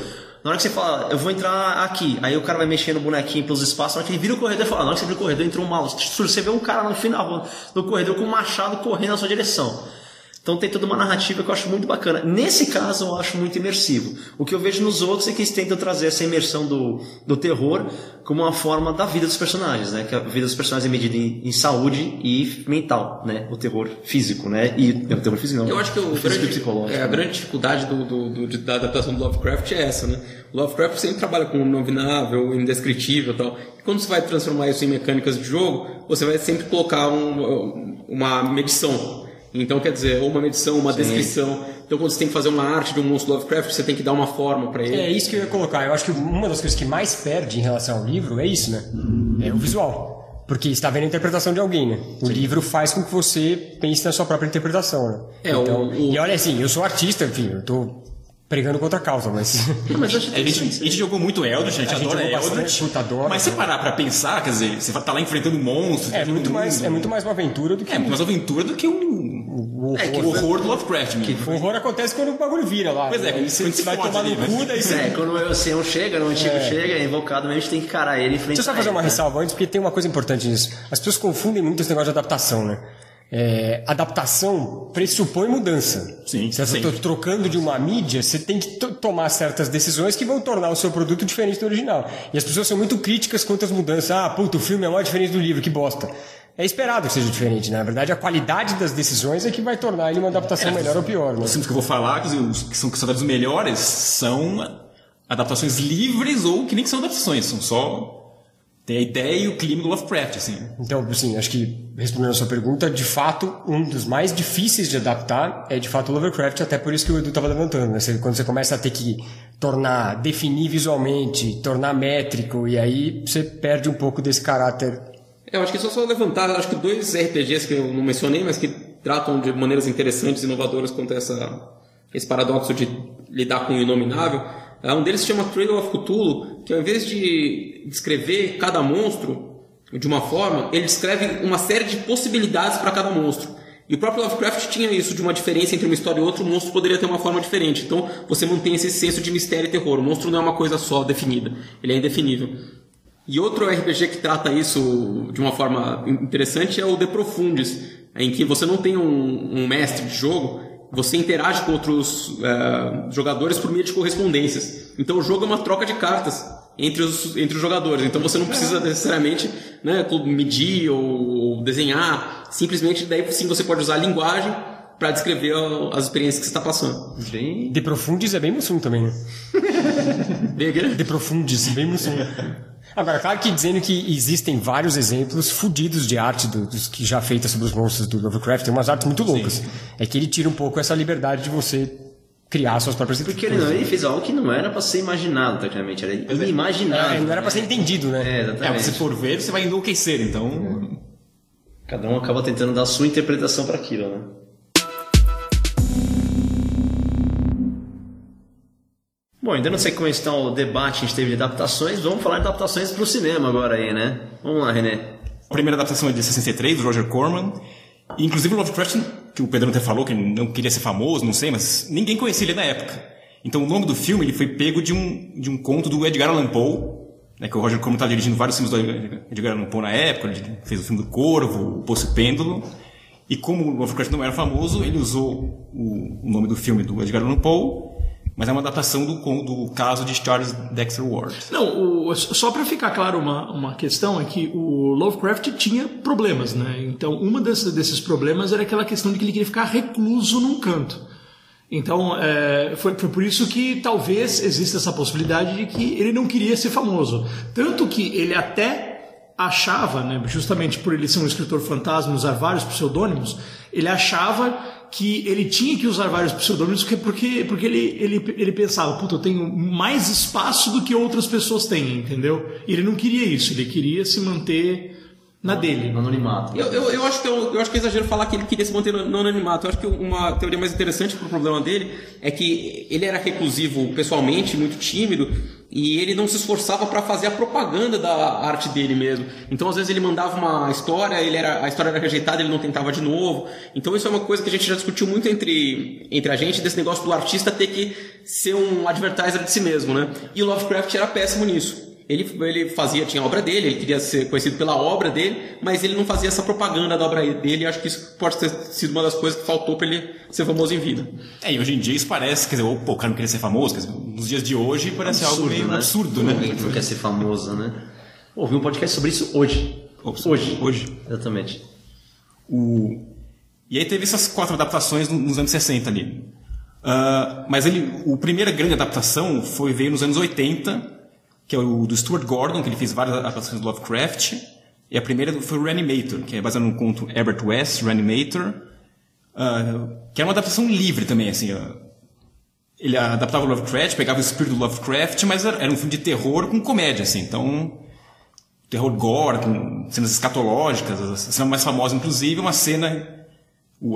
Na hora que você fala, eu vou entrar aqui, aí o cara vai mexendo no bonequinho pelos espaços, na hora que ele vira o corredor, ele fala, na hora que você vira o corredor, entrou um mal. Você vê um cara no final do corredor com um machado correndo na sua direção. Então tem toda uma narrativa que eu acho muito bacana. Nesse caso eu acho muito imersivo. O que eu vejo nos outros é que eles tentam trazer essa imersão do, do terror como uma forma da vida dos personagens, né? Que a vida dos personagens é medida em, em saúde e mental, né? O terror físico, né? E o terror físico não. Eu acho que o físico grande, é, a grande dificuldade do, do- do- da adaptação do Lovecraft é essa, né? O Lovecraft sempre trabalha com o nominável, indescritível e tal. E quando você vai transformar isso em mecânicas de jogo, você vai sempre colocar um- uma medição. Então, quer dizer, ou uma medição, uma descrição. Então quando você tem que fazer uma arte de um monstro Lovecraft, você tem que dar uma forma para ele. É isso que eu ia colocar. Eu acho que uma das coisas que mais perde em relação ao livro é isso, né? É o visual. Porque está vendo a interpretação de alguém, né? O livro faz com que você pense na sua própria interpretação, né? É, então, o- o- E olha assim, eu sou artista, enfim, eu tô pregando contra a causa, mas... Mas eu acho A gente, a gente jogou muito Eldritch, a gente A gente adora jogou bastante, Eldritch. puta, adoro. mas se parar pra pensar, quer dizer, você tá lá enfrentando monstros. É todo muito, mundo. mais, é muito mais uma aventura do que É, muito mais aventura do que um, o horror. É, que o horror do Lovecraft mesmo. O horror acontece quando o bagulho vira lá. Pois é, né? quando você, se vai tomar no ali, cu, né? daí você... É, quando o ancião chega, o antigo chega, é invocado mesmo, a gente tem que encarar ele e enfrentar Deixa eu só fazer uma né? ressalva antes, porque tem uma coisa importante nisso. As pessoas confundem muito esse negócio de adaptação, né? É, adaptação pressupõe mudança. Sim, Se você está trocando de uma mídia, você tem que to- tomar certas decisões que vão tornar o seu produto diferente do original. E as pessoas são muito críticas quanto às mudanças. Ah, puta, o filme é mais diferente do livro, que bosta. É esperado que seja diferente, né? Na verdade, a qualidade das decisões é que vai tornar ele uma adaptação melhor ou pior, né? Os filmes que eu vou falar, que são considerados os melhores, são adaptações livres ou que nem são adaptações, são só. Tem a ideia e o clima do Lovecraft, assim. Então, assim, acho que respondendo a sua pergunta, de fato, um dos mais difíceis de adaptar é de fato o Lovecraft, até por isso que o Edu estava levantando, né? Você- Quando você começa a ter que tornar, definir visualmente, tornar métrico, e aí você perde um pouco desse caráter. Eu acho que só só levantar, acho que dois RPGs que eu não mencionei, mas que tratam de maneiras interessantes e inovadoras quanto essa, esse paradoxo de lidar com o inominável. Ah, Um deles se chama Cradle of Cthulhu, que ao invés de descrever cada monstro de uma forma, ele descreve uma série de possibilidades para cada monstro. E o próprio Lovecraft tinha isso, de uma diferença entre uma história e outra, o monstro poderia ter uma forma diferente. Então você mantém esse senso de mistério e terror. O monstro não é uma coisa só definida, ele é indefinível. E outro RPG que trata isso de uma forma interessante é o De Profundis, em que você não tem um, um mestre de jogo, você interage com outros eh, jogadores por meio de correspondências. Então o jogo é uma troca de cartas entre os, entre os jogadores. Então você não precisa necessariamente né, medir ou, ou desenhar. Simplesmente daí sim você pode usar a linguagem para descrever as experiências que você está passando. Bem... De Profundis é bem Mussum também, né? De Profundis, bem Mussum. Agora, claro que dizendo que existem vários exemplos fudidos de arte do- dos que já feitas sobre os monstros do Lovecraft, tem umas artes muito loucas. É que ele tira um pouco essa liberdade de você criar suas próprias Porque ele, não, ele fez algo que não era pra ser imaginado, tecnicamente. Era inimaginável. É, não era pra ser entendido, né? É, É, exatamente. se for ver, você vai enlouquecer, então. Cada um acaba tentando dar a sua interpretação pra aquilo, né? Bom, ainda não sei como está o debate gente teve de adaptações, vamos falar de adaptações pro cinema agora aí, né? Vamos lá, René. A primeira adaptação é de 63, do Roger Corman. E, inclusive o Lovecraft, que o Pedro até falou que não queria ser famoso, não sei, mas ninguém conhecia ele na época. Então o nome do filme ele foi pego de um, de um conto do Edgar Allan Poe, né, que o Roger Corman estava dirigindo vários filmes do Edgar Allan Poe na época, ele fez o filme do Corvo, o Poço Pêndulo. E como o Lovecraft não era famoso, ele usou o, o nome do filme do Edgar Allan Poe, mas é uma adaptação do, do caso de Charles Dexter Ward. Não, o- só para ficar claro uma, uma questão é que o Lovecraft tinha problemas, né? Então, uma desses problemas era aquela questão de que ele queria ficar recluso num canto. Então, é, foi, foi por isso que talvez exista essa possibilidade de que ele não queria ser famoso. Tanto que ele até achava, né, justamente por ele ser um escritor fantasma e usar vários pseudônimos, ele achava que ele tinha que usar vários pseudônimos porque, porque, ele, ele, ele pensava, puta, eu tenho mais espaço do que outras pessoas têm, entendeu? E ele não queria isso, ele queria se manter na dele. No anonimato. Eu, eu, eu acho que eu, eu acho que é exagero falar que ele queria se manter no, no anonimato. Eu acho que uma teoria mais interessante pro problema dele é que ele era reclusivo pessoalmente, muito tímido, e ele não se esforçava para fazer a propaganda da arte dele mesmo. Então, às vezes ele mandava uma história, ele era a história era rejeitada, ele não tentava de novo. Então, isso é uma coisa que a gente já discutiu muito entre entre a gente desse negócio do artista ter que ser um advertiser de si mesmo, né? E o Lovecraft era péssimo nisso. Ele, ele fazia, tinha a obra dele, ele queria ser conhecido pela obra dele, mas ele não fazia essa propaganda da obra dele, e acho que isso pode ter sido uma das coisas que faltou para ele ser famoso em vida. É, e hoje em dia isso parece, quer dizer, pô, o cara não queria ser famoso, quer dizer, nos dias de hoje parece algo meio absurdo, né? Ninguém não quer ser famoso, né? Ouvi um podcast sobre isso hoje. Ops, Hoje. Hoje. Exatamente. O... E aí teve essas quatro adaptações no- nos anos 60 ali. Ah, mas ele, o primeira grande adaptação foi veio nos anos 80, que é o do Stuart Gordon, que ele fez várias adaptações do Lovecraft. E a primeira foi o Reanimator, que é baseado no conto Herbert West, Reanimator. ah, que era uma adaptação livre também, assim. ah. ele adaptava o Lovecraft, pegava o espírito do Lovecraft, mas era, era um filme de terror com comédia, assim. Então, terror gore, com cenas escatológicas. A cena mais famosa, inclusive, é uma cena...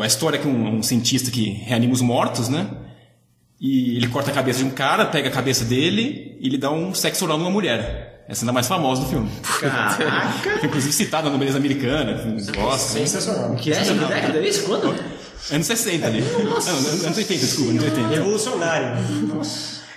A história é que um, um cientista que reanima os mortos, né? E ele corta a cabeça de um cara, pega a cabeça dele e ele dá um sexo oral numa mulher. É a cena mais famosa do filme. Caraca! Foi inclusive citada na beleza americana, Oscar. Sensacional. Que é? Que década é isso? Quando? Anos 60 ali. Não, anos 80, desculpa, anos 80. Revolucionário.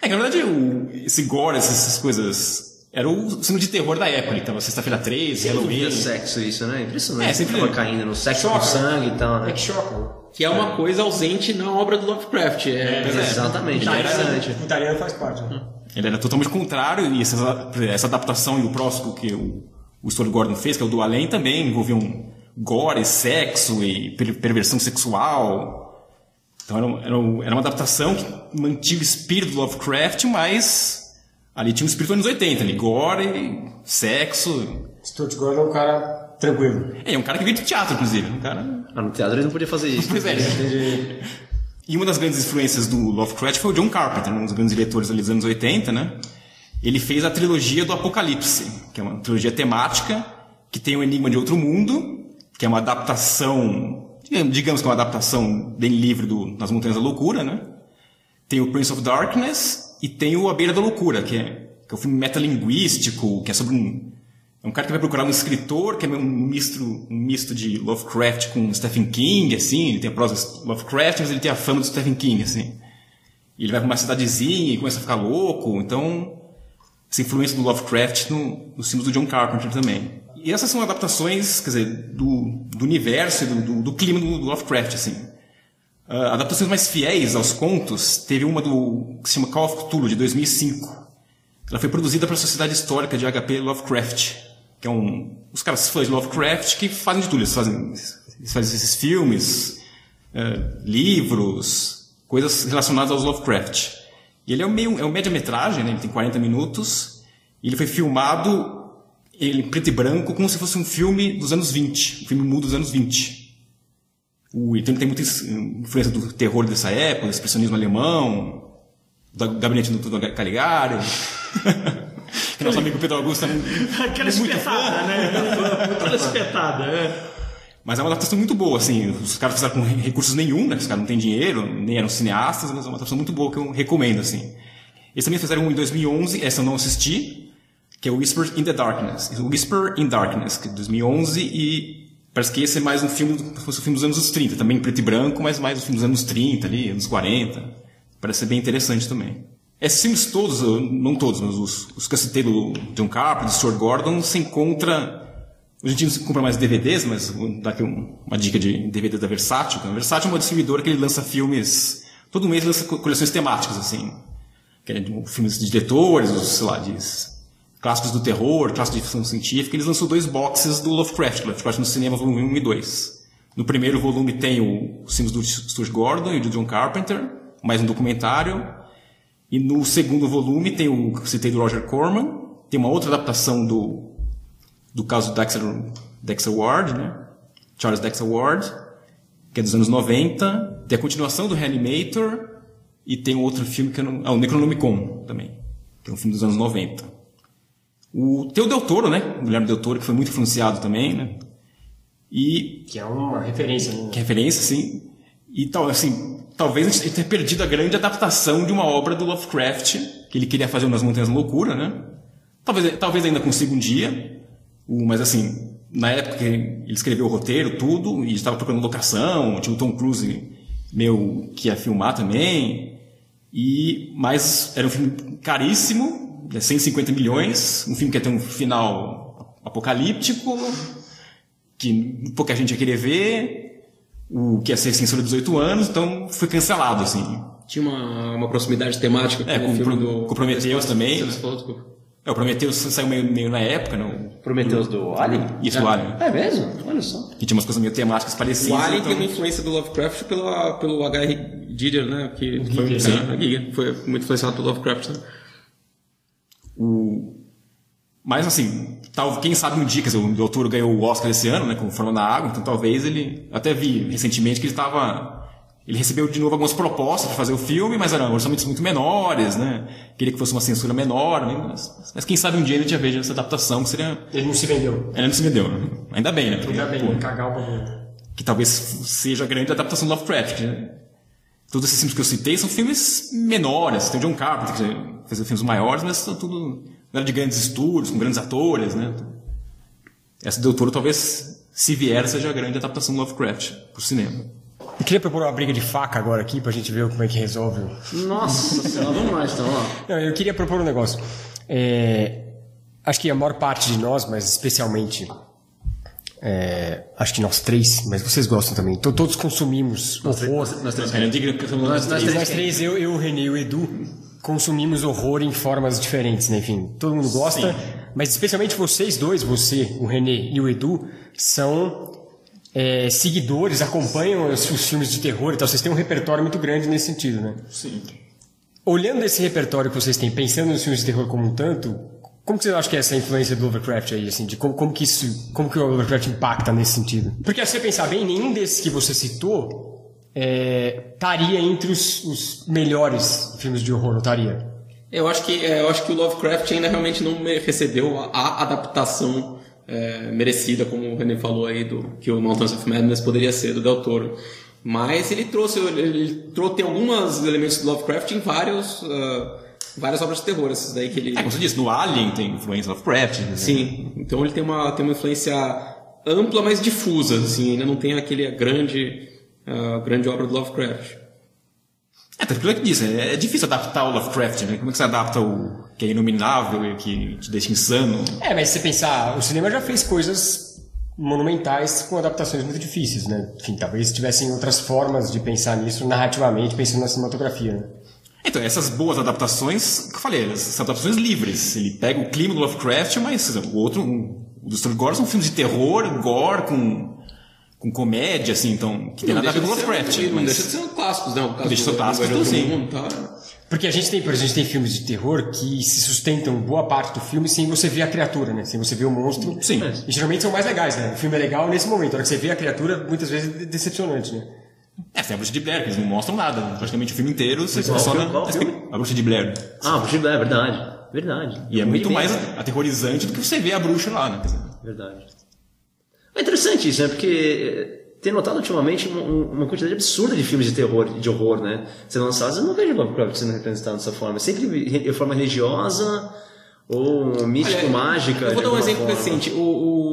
É que na verdade o, esse gore, essas, essas coisas. Era o cinema de terror da época, ele tava sexta-feira 13, Não Halloween. sexo isso, né? Impressionante. É, sempre- Tava caindo no sexo Choca. com sangue e tal, É né? que choca. Que é uma coisa ausente na obra do Lovecraft. É, Exatamente, Ele era- interessante. Putaria faz parte. Né? Ele era totalmente contrário, e essa, essa adaptação e o próximo que o, o Stuart Gordon fez, que é o do Além, também envolviam gore, sexo e per- perversão sexual. Então era, um- era, um- era uma adaptação que mantinha o espírito do Lovecraft, mas ali tinha um espírito dos anos 80, ali, gore, sexo. Stuart Gordon é um cara tranquilo. É, é um cara que veio do teatro, inclusive. Um cara Ah, no teatro ele não podia fazer isso. Pois é. E uma das grandes influências do Lovecraft foi o John Carpenter, um dos grandes diretores ali dos anos 80, né? Ele fez a trilogia do Apocalipse, que é uma trilogia temática que tem o Enigma de Outro Mundo, que é uma adaptação, digamos que é uma adaptação bem livre do Nas Montanhas da Loucura, né? Tem o Prince of Darkness e tem o A Beira da Loucura, que é, que é um filme metalinguístico, que é sobre um, é um cara que vai procurar um escritor, que é um misto, um misto de Lovecraft com Stephen King, assim. Ele tem a prosa Lovecraft, mas ele tem a fama do Stephen King, assim. E ele vai pra uma cidadezinha e começa a ficar louco. Então, essa influência do Lovecraft no, nos filmes do John Carpenter também. E essas são adaptações, quer dizer, do, do universo e do, do, do clima do Lovecraft, assim. Ah, adaptações mais fiéis aos contos, teve uma do que se chama Call of Cthulhu, de 2005. Ela foi produzida pela Sociedade Histórica de HP Lovecraft, que é um os caras fãs de Lovecraft que fazem de tudo, eles fazem, eles fazem esses filmes, eh, livros, coisas relacionadas aos Lovecraft. E ele é um meio é um média-metragem, né? ele tem 40 minutos, e ele foi filmado em preto e branco como se fosse um filme dos anos 20, um filme mudo dos anos 20. O, então ele tem muita influência do terror dessa época, do expressionismo alemão, do gabinete do Caligari. que nosso amigo Pedro Augusto é um- Aquela espetada, né? Aquela espetada, é. Mas é uma adaptação muito boa, assim. Os caras fizeram com recursos nenhum, né? Os caras não têm dinheiro, nem eram cineastas, mas é uma adaptação muito boa que eu recomendo, assim. Eles também fizeram um em 2011, essa eu não assisti, que é o Whisper in the Darkness. Whisper in Darkness, que é de 2011, e parece que esse é mais um filme, fosse um filme dos anos 30, também preto e branco, mas mais um filme dos anos 30 ali, anos 40. Parece ser bem interessante também. Esses filmes todos, não todos, mas os, os que eu citei do John Carpenter, do Stuart Gordon, se encontra Hoje em dia não se compra mais DVDs, mas vou dar aqui um- uma dica de DVD da Versátil. A Versátil é uma distribuidora que ele lança filmes, todo mês lança co- coleções temáticas, assim. Que é de filmes de diretores, sei lá, de clássicos do terror, clássicos de ficção científica. Eles lançou dois boxes do Lovecraft, Lovecraft no cinema, volume 1 e 2. No primeiro volume tem o, os filmes do Stuart Gordon e do John Carpenter, mais um documentário. E no segundo volume tem o que citei do Roger Corman, tem uma outra adaptação do do caso Dexter, Dexter Ward, né? Charles Dexter Ward, que é dos anos 90. Tem a continuação do Reanimator e tem outro filme que eu não... Ah, o Necronomicon também, que é um filme dos anos 90. O tem o Del Toro, né? O Guilherme Del Toro, que foi muito influenciado também, né? E Que é uma referência, né? que referência, sim. E tal, assim, talvez a gente tenha perdido a grande adaptação de uma obra do Lovecraft, que ele queria fazer nas Montanhas Loucura, né? Talvez, talvez ainda consiga um dia, mas assim, na época que ele escreveu o roteiro, tudo, e estava procurando locação, tinha o Tom Cruise meu que ia filmar também, e mas era um filme caríssimo, né, 150 milhões, um filme que ia ter um final apocalíptico, que pouca gente ia querer ver, o que ia ser censura de 18 anos, então foi cancelado, assim. Tinha uma, uma proximidade temática É, com o filme com, do... com Prometheus também. Desculpa. É, o Prometheus saiu meio, meio na época, né? Prometeus do Alien? Isso, do Alien. É mesmo? Olha só. Que tinha umas coisas meio temáticas parecidas. O Alien então... tem uma influência do Lovecraft pela, pelo H.R. Giger, né? Que foi, Giger, sim. é, a Giger, foi muito influenciado pelo Lovecraft. Né? O... Mas assim, tal, quem sabe um dia, quer dizer, o doutor ganhou o Oscar esse ano, né, com Forma da Água, então talvez ele. Até vi recentemente que ele estava. Ele recebeu de novo algumas propostas para fazer o filme, mas eram orçamentos muito menores, né? Queria que fosse uma censura menor, né? mas, mas quem sabe um dia ele já veja essa adaptação que seria. Ele não se vendeu. Ele não se vendeu, né? Ainda bem, né? Porque, Ainda bem, pô, cagar o bagulho. que talvez seja a grande adaptação do Lovecraft. Né? Todos esses filmes que eu citei são filmes menores. Tem o John Carpenter, que fez filmes maiores, mas são tudo era de grandes estúdios, com grandes atores. Né? Essa do Toro talvez, se vier, seja a grande adaptação do Lovecraft pro cinema. Eu queria propor uma briga de faca agora aqui pra gente ver como é que resolve. o- Nossa senhora, vamos lá então, ó. Não, eu queria propor um negócio. É, acho que a maior parte de nós, mas especialmente. É, acho que nós três, mas vocês gostam também. To- Todos consumimos horror. Nós três eu digo que somos nós nós três. Nós três, eu, eu, o René e o Edu, consumimos horror em formas diferentes, né? Enfim, todo mundo gosta, mas especialmente vocês dois, você, o René e o Edu, são é, seguidores, acompanham os, os filmes de terror e tal. Vocês têm um repertório muito grande nesse sentido, né? Sim. Olhando esse repertório que vocês têm, pensando nos filmes de terror como um tanto, como que você acha que é essa influência do Lovecraft aí, assim, de como, como que isso, como que o Lovecraft impacta nesse sentido? Porque se você pensar bem, nenhum desses que você citou é, estaria entre os, os melhores filmes de horror, não estaria? Eu acho que é, eu acho que o Lovecraft ainda realmente não recebeu a, a adaptação é, merecida, como o René falou aí do que o Mountains of Madness poderia ser do Del Toro. Mas ele trouxe, ele, ele trouxe alguns elementos do Lovecraft em vários ah, várias obras de terror, esses daí que ele É, como você disse, no Alien tem influência Lovecraft. né? Sim, então ele tem uma, tem uma influência ampla, mas difusa, assim, ainda não tem aquele grande, ah, grande obra do Lovecraft. É, tanto que eu disse, é, é difícil adaptar o Lovecraft, né? Como é que você adapta o que é inominável e que te deixa insano? É, mas se você pensar, o cinema já fez coisas monumentais com adaptações muito difíceis, né? Enfim, talvez tivessem outras formas de pensar nisso narrativamente, pensando na cinematografia, né? Então, essas boas adaptações, que eu falei, são adaptações livres. Ele pega o clima do Lovecraft, mas exemplo, o outro, um, o dos Gordon são filmes de terror, gore, com, com comédia, assim, então, que tem nada a ver com Lovecraft. não mas- deixa de ser clássicos, né? O caso Deixa de ser clássicos, Invasion sim. do Mundo, tá? Porque a gente tem, por exemplo, a gente tem filmes de terror que se sustentam boa parte do filme sem você ver a criatura, né? Sem você ver o monstro. Sim. E geralmente são mais legais, né? O filme é legal nesse momento. A hora que você vê a criatura, muitas vezes é decepcionante, né? É, tem a Bruxa de Blair, que eles não mostram nada. Praticamente o filme inteiro, você qual só filme? na... Filme? A Bruxa de Blair. Ah, o Gilberto, é verdade. Verdade. E é muito bem, mais né? aterrorizante do que você vê a bruxa lá, né? Verdade. É interessante isso, né? Porque eh, tem notado ultimamente uma, quantidade absurda de filmes de terror, de horror, né? Sendo lançados, eu não vejo Lovecraft sendo representado dessa forma. É sempre re- de forma religiosa ou místico, Olha, mágica. Eu vou de dar um exemplo forma. recente. O, o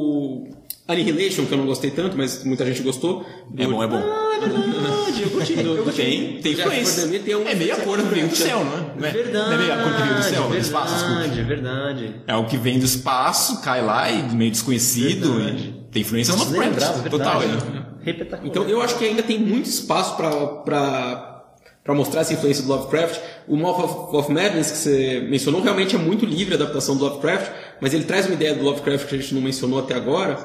Annihilation, que eu não gostei tanto, mas muita gente gostou. É bom, é bom. Ah, é verdade, eu curti. Tem, tem Já influência. tem um- É meio a cor que veio do céu, não é? É, Verdade, é meio a cor que veio do céu, do espaço, desculpa. verdade, verdade. É o que vem do espaço, cai lá e meio desconhecido. Verdade. E tem influência no Nossa, Lovecraft. Total, verdade. né? Repetacular. Então eu acho que ainda tem muito espaço para mostrar essa influência do Lovecraft. O Mouth of, of Madness que você mencionou realmente é muito livre a adaptação do Lovecraft, mas ele traz uma ideia do Lovecraft que a gente não mencionou até agora.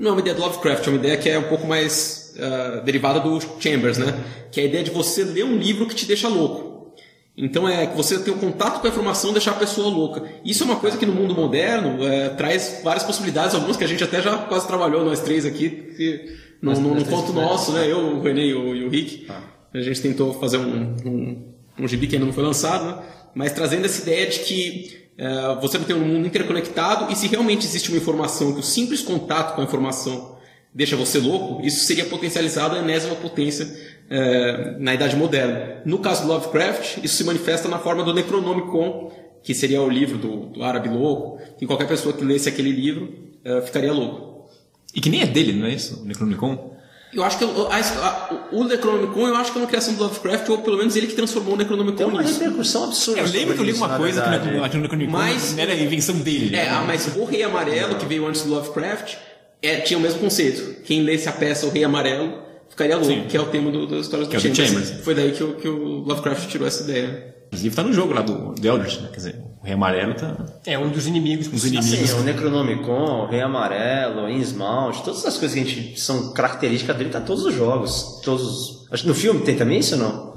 Não é uma ideia do Lovecraft, é uma ideia que é um pouco mais ah, derivada do Chambers, né? Que é a ideia de você ler um livro que te deixa louco. Então é que você tem um contato com a informação deixar a pessoa louca. Isso é uma coisa que no mundo moderno é, traz várias possibilidades, algumas que a gente até já quase trabalhou, nós três aqui, que no, no, no ponto nosso, né? Eu, o René e o, e o Rick. A gente tentou fazer um, um, um gibi que ainda não foi lançado, né? Mas trazendo essa ideia de que é, você tem um mundo interconectado e se realmente existe uma informação que o simples contato com a informação deixa você louco, isso seria potencializado a enésima potência é, na Idade Moderna. No caso do Lovecraft, isso se manifesta na forma do Necronomicon, que seria o livro do, do árabe louco, que qualquer pessoa que lesse aquele livro é, ficaria louco. E que nem é dele, não é isso? O Necronomicon? Eu acho que a- a- o Necronomicon, eu acho que é uma criação do Lovecraft, ou pelo menos ele que transformou o Tem Necronomicon uma nisso. repercussão absurda. É, eu lembro que eu li uma coisa na que verdade. o Necron- Necronomicon Mas- não era a invenção dele. É, né? mas o Rei Amarelo, que veio antes do Lovecraft, é, tinha o mesmo conceito. Quem lesse a peça O Rei Amarelo ficaria louco, Sim. que é o tema do, das histórias é do o do Chambers. Chambers. Foi daí que o, que o Lovecraft tirou essa ideia. Inclusive tá no jogo lá do, do Eldritch, né? Quer dizer, o Rei Amarelo tá... É um dos inimigos. Os inimigos. Sim, o Necronomicon, o Rei Amarelo, Innsmouth, todas as coisas que a gente são características dele tá em todos os jogos. Todos os- acho que no filme tem também isso ou não?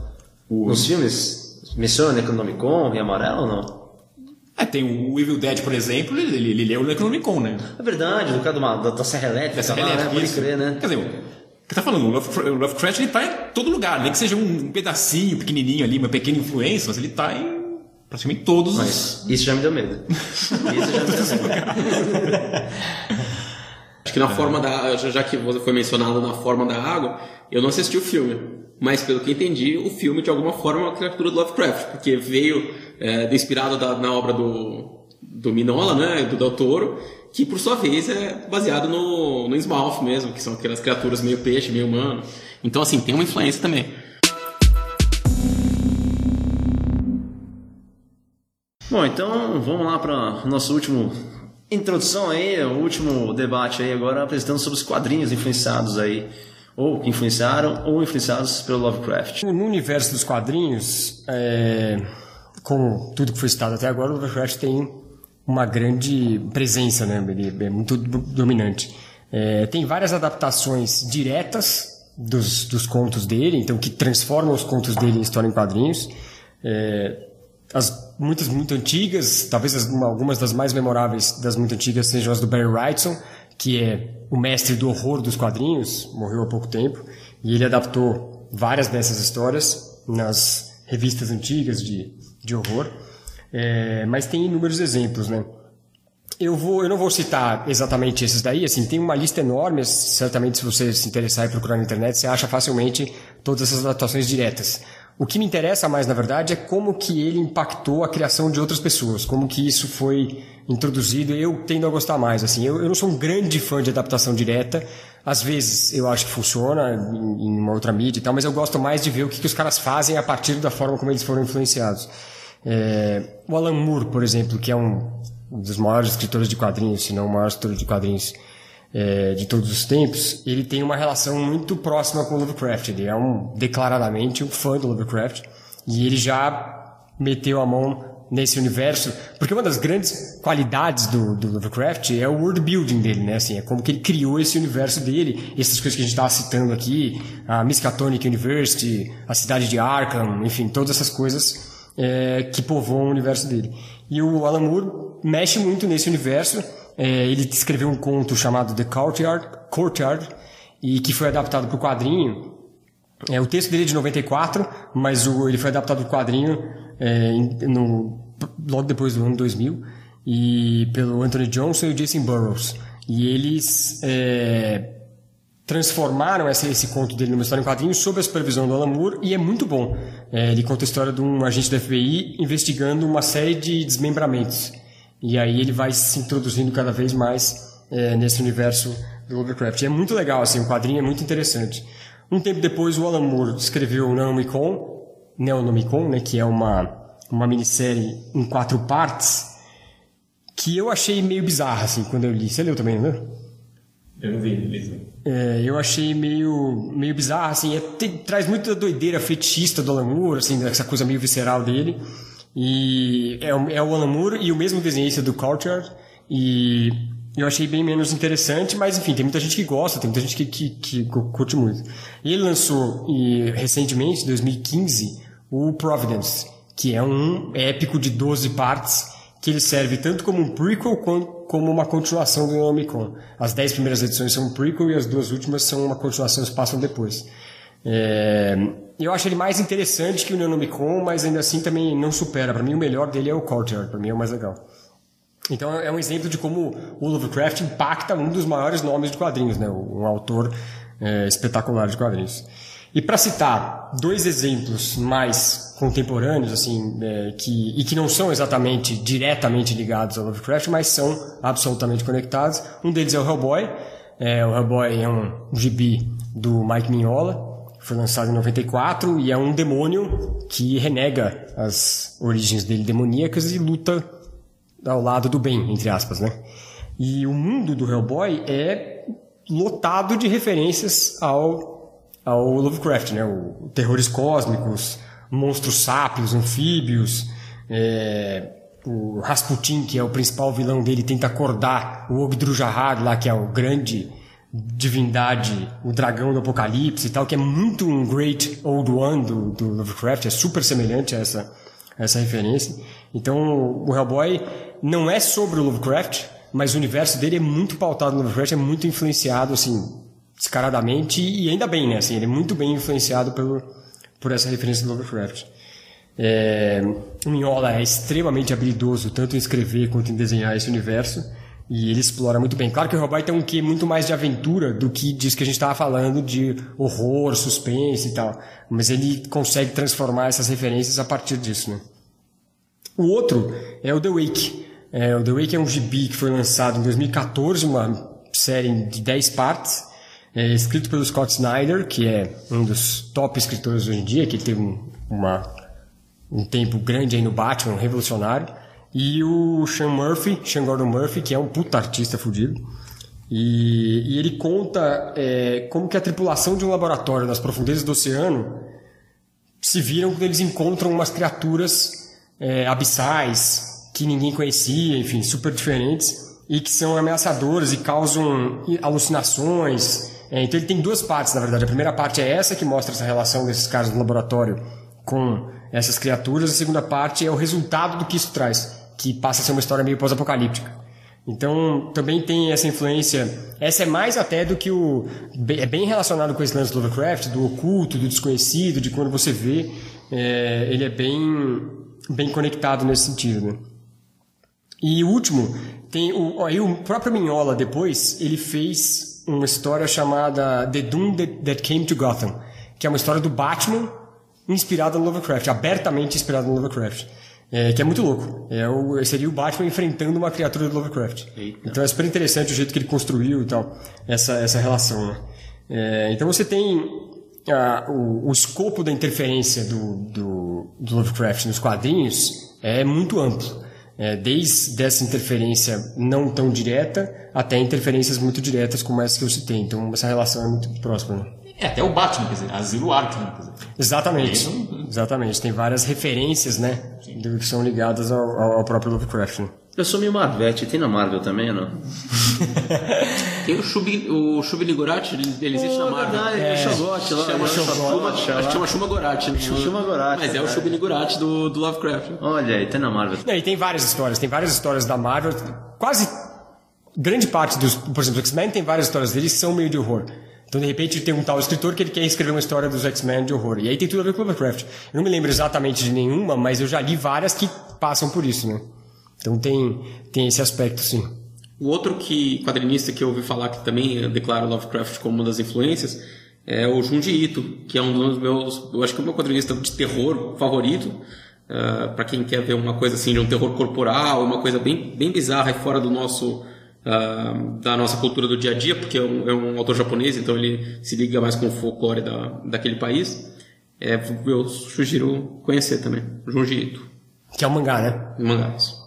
Nos filmes menciona o Necronomicon, o Rei Amarelo ou não? É, É, tem o Evil Dead, por exemplo, ele, ele, ele lê o Necronomicon, né? É verdade, do cara uma- da, da Serra Elétrica, lá, né? elétrica, Pode isso. crer, né? Quer dizer, o que tá falando, o Lovecraft, o Lovecraft ele tá em todo lugar, nem que seja um pedacinho pequenininho ali, uma pequena influência, mas ele tá em praticamente todos os... Mas isso já me deu medo. Isso já me deu medo. Acho que na forma da. já- Já que você foi mencionado na forma da água, eu não assisti o filme. Mas pelo que entendi, o filme de alguma forma é uma criatura do Lovecraft, porque veio é, inspirado da- na obra do, do Minola, né? Do Del Toro, que por sua vez é baseado no, no Smalf mesmo, que são aquelas criaturas meio peixe, meio humano. Então, assim, tem uma influência também. Bom, então vamos lá para nosso último introdução aí, o último debate aí agora apresentando sobre os quadrinhos influenciados aí, ou que influenciaram ou influenciados pelo Lovecraft. No universo dos quadrinhos, é, como tudo que foi citado até agora, o Lovecraft tem uma grande presença, né? Ele é muito do- dominante. É, tem várias adaptações diretas dos, dos contos dele, então que transformam os contos dele em história em quadrinhos. É, as muitas muito antigas, talvez as- uma- algumas das mais memoráveis das muito antigas sejam as do Barry Wrightson, que é o mestre do horror dos quadrinhos, morreu há pouco tempo, e ele adaptou várias dessas histórias nas revistas antigas de, de horror. É, mas tem inúmeros exemplos, né? Eu, vou, eu não vou citar exatamente esses daí, assim, tem uma lista enorme, certamente se você se interessar e procurar na internet, você acha facilmente todas essas adaptações diretas. O que me interessa mais, na verdade, é como que ele impactou a criação de outras pessoas, como que isso foi introduzido, eu tendo a gostar mais, assim, eu, eu não sou um grande fã de adaptação direta, às vezes eu acho que funciona em, em uma outra mídia e tal, mas eu gosto mais de ver o que, que os caras fazem a partir da forma como eles foram influenciados. É, o Alan Moore, por exemplo, que é um dos maiores escritores de quadrinhos, se não o maior escritor de quadrinhos é, de todos os tempos, ele tem uma relação muito próxima com o Lovecraft. Ele é um declaradamente um fã do Lovecraft e ele já meteu a mão nesse universo, porque uma das grandes qualidades do, do Lovecraft é o world building dele, né? Assim, é como que ele criou esse universo dele, essas coisas que a gente estava citando aqui, a Miskatonic University, a cidade de Arkham, enfim, todas essas coisas é, que povoam o universo dele. E o Alan Moore mexe muito nesse universo. É, ele escreveu um conto chamado The Courtyard, Courtyard e que foi adaptado para o quadrinho. É, o texto dele é de 94, mas o, ele foi adaptado para o quadrinho é, no, logo depois do ano 2000 e pelo Anthony Johnson e o Jason Burroughs. E eles é, transformaram esse, esse conto dele numa história em quadrinhos sob a supervisão do Alan Moore e é muito bom. É, ele conta a história de um agente da FBI investigando uma série de desmembramentos. E aí ele vai se introduzindo cada vez mais é, nesse universo do Lovecraft. E é muito legal, assim, o quadrinho é muito interessante. Um tempo depois, o Alan Moore escreveu o Neonomicon, Neonomicon, né, que é uma, uma minissérie em quatro partes, que eu achei meio bizarra, assim, quando eu li. Você leu também, né? Eu não vi, ele- É, eu achei meio, meio bizarro, assim, é, tem- traz muita doideira fetichista do Alan Moore, assim, essa coisa meio visceral dele. E é, o- é o Alan Moore e o mesmo desenhista do Courtyard. E eu achei bem menos interessante, mas enfim, tem muita gente que gosta, tem muita gente que, que, que curte muito. E ele lançou e, recentemente, em 2015, o Providence, que é um épico de 12 partes que ele serve tanto como um prequel como uma continuação do Omicron. As 10 primeiras edições são um prequel e as duas últimas são uma continuação, se passam depois. É, eu acho ele mais interessante que o Neonomicon, mas ainda assim também não supera. Para mim, o melhor dele é o Courtyard, para mim é o mais legal. Então é um exemplo de como o Lovecraft impacta um dos maiores nomes de quadrinhos, né? um autor é, espetacular de quadrinhos. E para citar dois exemplos mais contemporâneos, assim, é, que, e que não são exatamente diretamente ligados ao Lovecraft, mas são absolutamente conectados, um deles é o Hellboy. É, o Hellboy é um gibi do Mike Mignola, foi lançado em 94 e é um demônio que renega as origens dele demoníacas e luta ao lado do bem, entre aspas, né? E o mundo do Hellboy é lotado de referências ao, ao Lovecraft, né? O, terrores cósmicos, monstros sápios, anfíbios, é, o Rasputin, que é o principal vilão dele, tenta acordar o Ogdrujahar lá, que é o grande divindade, o dragão do apocalipse e tal, que é muito um Great Old One do, do Lovecraft, é super semelhante a essa, essa referência. Então, o Hellboy não é sobre o Lovecraft, mas o universo dele é muito pautado no Lovecraft, é muito influenciado, assim, descaradamente, e ainda bem, né? Assim, ele é muito bem influenciado pelo, por essa referência do Lovecraft. É, o Mignola é extremamente habilidoso, tanto em escrever quanto em desenhar esse universo, e ele explora muito bem. Claro que o Hellboy tem um quê muito mais de aventura do que disso que a gente estava falando de horror, suspense e tal, mas ele consegue transformar essas referências a partir disso, né? O outro é o The Wake. É, o The Wake é um gibi que foi lançado em 2014, uma série de 10 partes, é, escrito pelo Scott Snyder, que é um dos top escritores hoje em dia, que teve um, uma, um tempo grande aí no Batman, um revolucionário, e o Sean Murphy, Sean Gordon Murphy, que é um puta artista fudido. E, e ele conta é, como que a tripulação de um laboratório nas profundezas do oceano se viram quando eles encontram umas criaturas é, abissais que ninguém conhecia, enfim, super diferentes e que são ameaçadoras e causam alucinações. É, então ele tem duas partes, na verdade. A primeira parte é essa que mostra essa relação desses caras no laboratório com essas criaturas. A segunda parte é o resultado do que isso traz, que passa a ser uma história meio pós-apocalíptica. Então também tem essa influência. Essa é mais até do que o. É bem relacionado com esse lance do Lovecraft, do oculto, do desconhecido, de quando você vê. É, ele é bem, bem conectado nesse sentido. Né? E o último, tem o, aí o próprio Mignola depois, ele fez uma história chamada The Doom That Came to Gotham, que é uma história do Batman inspirada no Lovecraft, abertamente inspirada no Lovecraft. É, que é muito louco. É o, seria o Batman enfrentando uma criatura do Lovecraft. Eita. Então é super interessante o jeito que ele construiu e tal, essa, essa relação. Né? É, então você tem a, o, o escopo da interferência do, do, do Lovecraft nos quadrinhos é muito amplo. É, desde essa interferência não tão direta até interferências muito diretas como essa que eu citei. Então essa relação é muito próxima. Né? É, até o Batman, quer dizer, Asilo Arkham. Quer dizer. Exatamente. Exatamente. Tem várias referências, né? Do, que são ligadas ao, ao próprio Lovecraft. Né? Eu sou meio Marvete, tem na Marvel também ou não? tem o Shubi, o Shubi Ligorati, ele, ele existe oh, na Marvel. Verdade, é, é Shogot lá. Chama, chama, acho que chama Shuma Gorati. Né? Shuma Gorati. Mas é o Shubi Ligorati do, do Lovecraft. Olha aí, tem na Marvel. Não, e tem várias histórias, tem várias histórias da Marvel, quase grande parte dos, por exemplo, X-Men tem várias histórias deles que são meio de horror. Então, de repente, tem um tal escritor que ele quer escrever uma história dos X-Men de horror. E aí tem tudo a ver com Lovecraft. Eu não me lembro exatamente de nenhuma, mas eu já li várias que passam por isso, né? Então tem, tem esse aspecto, sim. O outro que quadrinista que eu ouvi falar que também declara Lovecraft como uma das influências é o Junji Ito, que é um dos meus, eu acho que é o meu quadrinista de terror favorito. Uh, eh, para quem quer ver uma coisa assim de um terror corporal, uma coisa bem, bem bizarra e fora do nosso uh, da nossa cultura do dia a dia, porque é um, é um, autor japonês, então ele se liga mais com o folclore da, daquele país. É, eu sugiro conhecer também, Junji Ito. Que é um mangá, né? Um mangá, isso.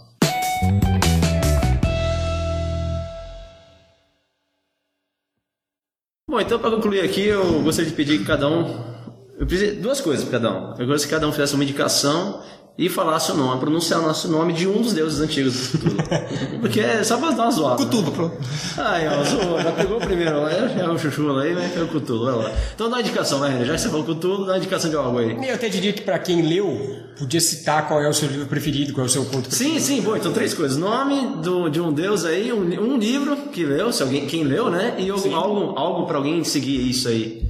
Bom, então para concluir aqui, eu gostaria de pedir que cada um. Eu preciso duas coisas para cada um. Eu gostaria que cada um fizesse uma indicação e falasse o nome, pronunciar o nosso nome de um dos deuses antigos. Porque é só pra dar uma zoada. Cthulhu, pronto. Aí, ó, zoou, já pegou o primeiro lá, é o chuchu aí, vai né? é o Cthulhu, vai lá. Então dá uma indicação, vai, já que você falou Cthulhu, dá uma indicação de algo aí. Eu até diria que pra quem leu, podia citar qual é o seu livro preferido, qual é o seu conto preferido. Sim, sim, bom, então três coisas. Nome do, de um deus aí, um, um livro que leu, se alguém, quem leu, né? E algo, algo pra alguém seguir isso aí.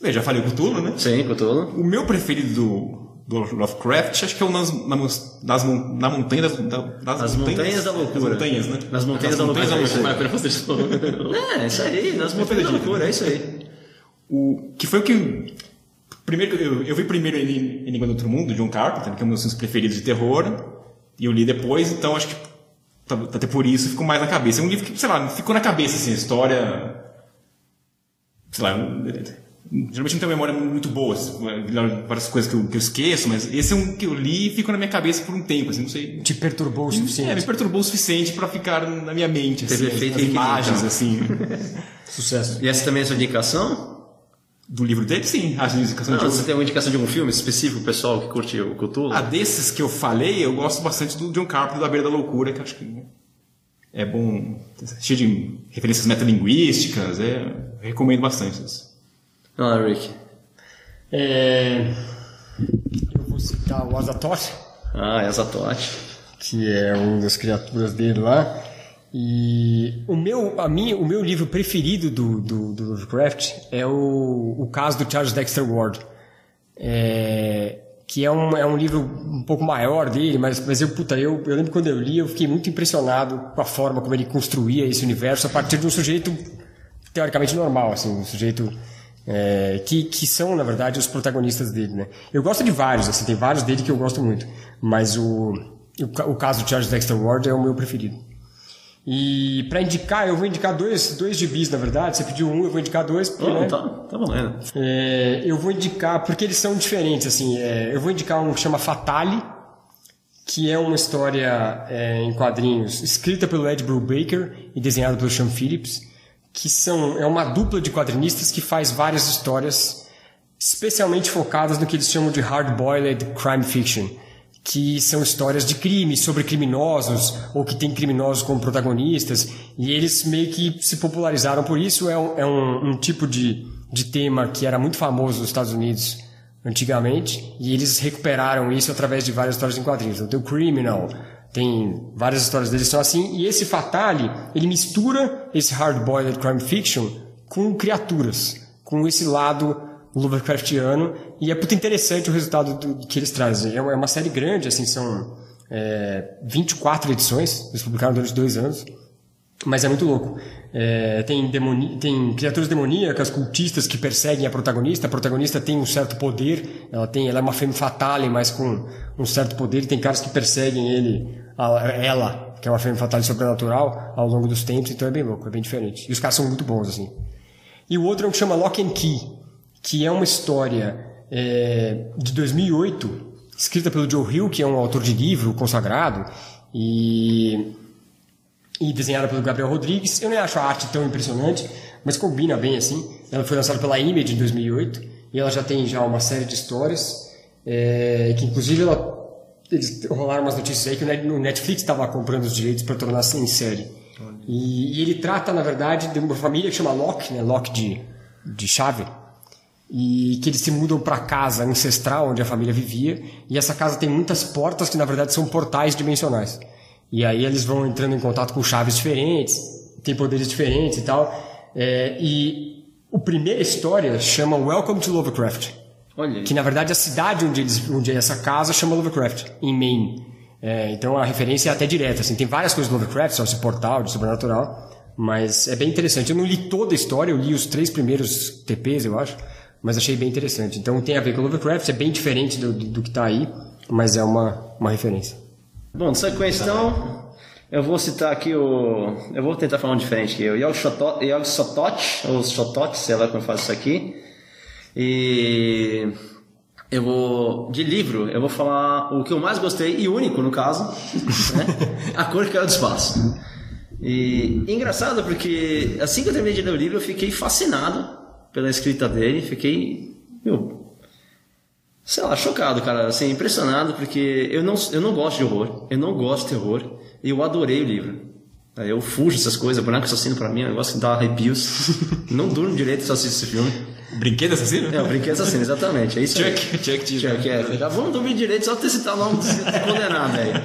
Eu já falei Cthulhu, né? Sim, Cthulhu. O meu preferido do do Lovecraft, acho que é o nas, nas, nas, na montanha das, das, das montanhas, montanhas, da loucura. Nas montanhas, né? Nas montanhas, da, montanhas loucura. da loucura. É, isso aí, nas montanhas da loucura, é isso aí. O, que foi o que. Primeiro, eu, eu vi primeiro Enigma do Outro Mundo, John Carpenter, que é um dos meus preferidos de terror, e eu li depois, então acho que até por isso ficou mais na cabeça. É um livro que, sei lá, ficou na cabeça, assim, a história. Sei lá, Geralmente não tenho memória muito boa, assim, várias coisas que eu, que eu, esqueço, mas esse é um que eu li e ficou na minha cabeça por um tempo, assim, não sei. Te perturbou o suficiente? É, me perturbou o suficiente para ficar na minha mente, assim, as, as imagens, então. assim. Sucesso. E essa também é a sua indicação? Do livro dele, sim. A indicação não, de você tem uma indicação de algum filme específico, pessoal que curte o Cthulhu? Ah, desses que eu falei, eu gosto bastante do John Carpenter, da Beira da Loucura, que acho que é bom, cheio de referências metalinguísticas, é, recomendo bastante isso. Não, Rick. É... Eu vou citar o Azator. Ah, é Zatote. que é uma das criaturas dele lá. E o meu, a mim, o meu livro preferido do, do, do Lovecraft é o, o caso do Charles Dexter Ward. É, que é um, é um livro um pouco maior dele, mas, mas eu, puta, eu, eu lembro quando eu li, eu fiquei muito impressionado com a forma como ele construía esse universo a partir de um sujeito teoricamente normal, assim, um sujeito é, que, que são, na verdade, os protagonistas dele, né? Eu gosto de vários, assim, tem vários dele que eu gosto muito, mas o, o, o caso do Charles Dexter Ward é o meu preferido. E para indicar, eu vou indicar dois, dois gibis, na verdade. Você pediu um, eu vou indicar dois. Porque, Oh, né, tá, tá valendo. é, eu vou indicar, porque eles são diferentes, assim. é, eu vou indicar um que chama Fatale, que é uma história é, em quadrinhos escrita pelo Ed Brubaker e desenhada pelo Sean Phillips, que são, é uma dupla de quadrinistas que faz várias histórias especialmente focadas no que eles chamam de hard-boiled crime fiction, que são histórias de crime, sobre criminosos, ou que tem criminosos como protagonistas, e eles meio que se popularizaram por isso. É um, é um, um tipo de, de tema que era muito famoso nos Estados Unidos antigamente, e eles recuperaram isso através de várias histórias em quadrinhos. Então tem o Criminal, tem várias histórias deles que são assim, e esse Fatale, ele mistura esse hard-boiled crime fiction com criaturas, com esse lado Lovecraftiano, e é muito interessante o resultado do, que eles trazem. É uma, é uma série grande, assim, são é, 24 edições, eles publicaram durante dois anos, mas é muito louco. É, tem, demoni tem criaturas demoníacas, cultistas que perseguem a protagonista. A protagonista tem um certo poder. Ela tem, ela é uma femme fatale, mas com um certo poder. E tem caras que perseguem ele, ela, que é uma femme fatale sobrenatural, ao longo dos tempos. Então é bem louco, é bem diferente. E os caras são muito bons assim. E o outro é um que chama Lock and Key, que é uma história é, de 2008, escrita pelo Joe Hill, que é um autor de livro consagrado. E e desenhada pelo Gabriel Rodrigues. Eu nem acho a arte tão impressionante, mas combina bem assim. Ela foi lançada pela Image em 2008 e ela já tem já uma série de histórias é, que inclusive ela, eles rolaram umas notícias aí que o Net- o Netflix estava comprando os direitos para tornar em série. E, e ele trata na verdade de uma família que chama Locke, né? Locke de de chave. E que eles se mudam para casa ancestral onde a família vivia, e essa casa tem muitas portas que na verdade são portais dimensionais. E aí eles vão entrando em contato com chaves diferentes, tem poderes diferentes e tal. É, e a primeira história chama Welcome to Lovecraft, Olha aí. que na verdade a cidade onde, eles, onde é essa casa chama Lovecraft, em Maine. É, então a referência é até direta, assim, tem várias coisas do Lovecraft, só esse portal de sobrenatural, mas é bem interessante. Eu não li toda a história, eu li os três primeiros TPs, eu acho, mas achei bem interessante. Então tem a ver com Lovecraft, é bem diferente do, do, do que está aí, mas é uma, uma referência. Bom, de sequência, eu vou citar aqui o. Eu vou tentar falar um diferente aqui. O Yog Sotot, Yog Sotot ou Sotot, sei lá como eu faço isso aqui. E. Eu vou. De livro, eu vou falar o que eu mais gostei, e único no caso, né? A Cor que Caiu do Espaço. E engraçado porque assim que eu terminei de ler o livro, eu fiquei fascinado pela escrita dele, fiquei. Meu, sei lá, chocado, cara, assim, impressionado, porque eu não, eu não gosto de horror, eu não gosto de terror, e eu adorei o livro. Aí Eu fujo dessas coisas, Branco Assassino pra mim é um negócio que dá arrepios. não durmo direito se eu assisto esse filme. Brinquedo assassino? É, o Brinquedo Assassino, exatamente, é isso aí. Chuck, Chuck né? Chuck, é. Já vamos dormir direito só ter citado o nome desse condenado, velho.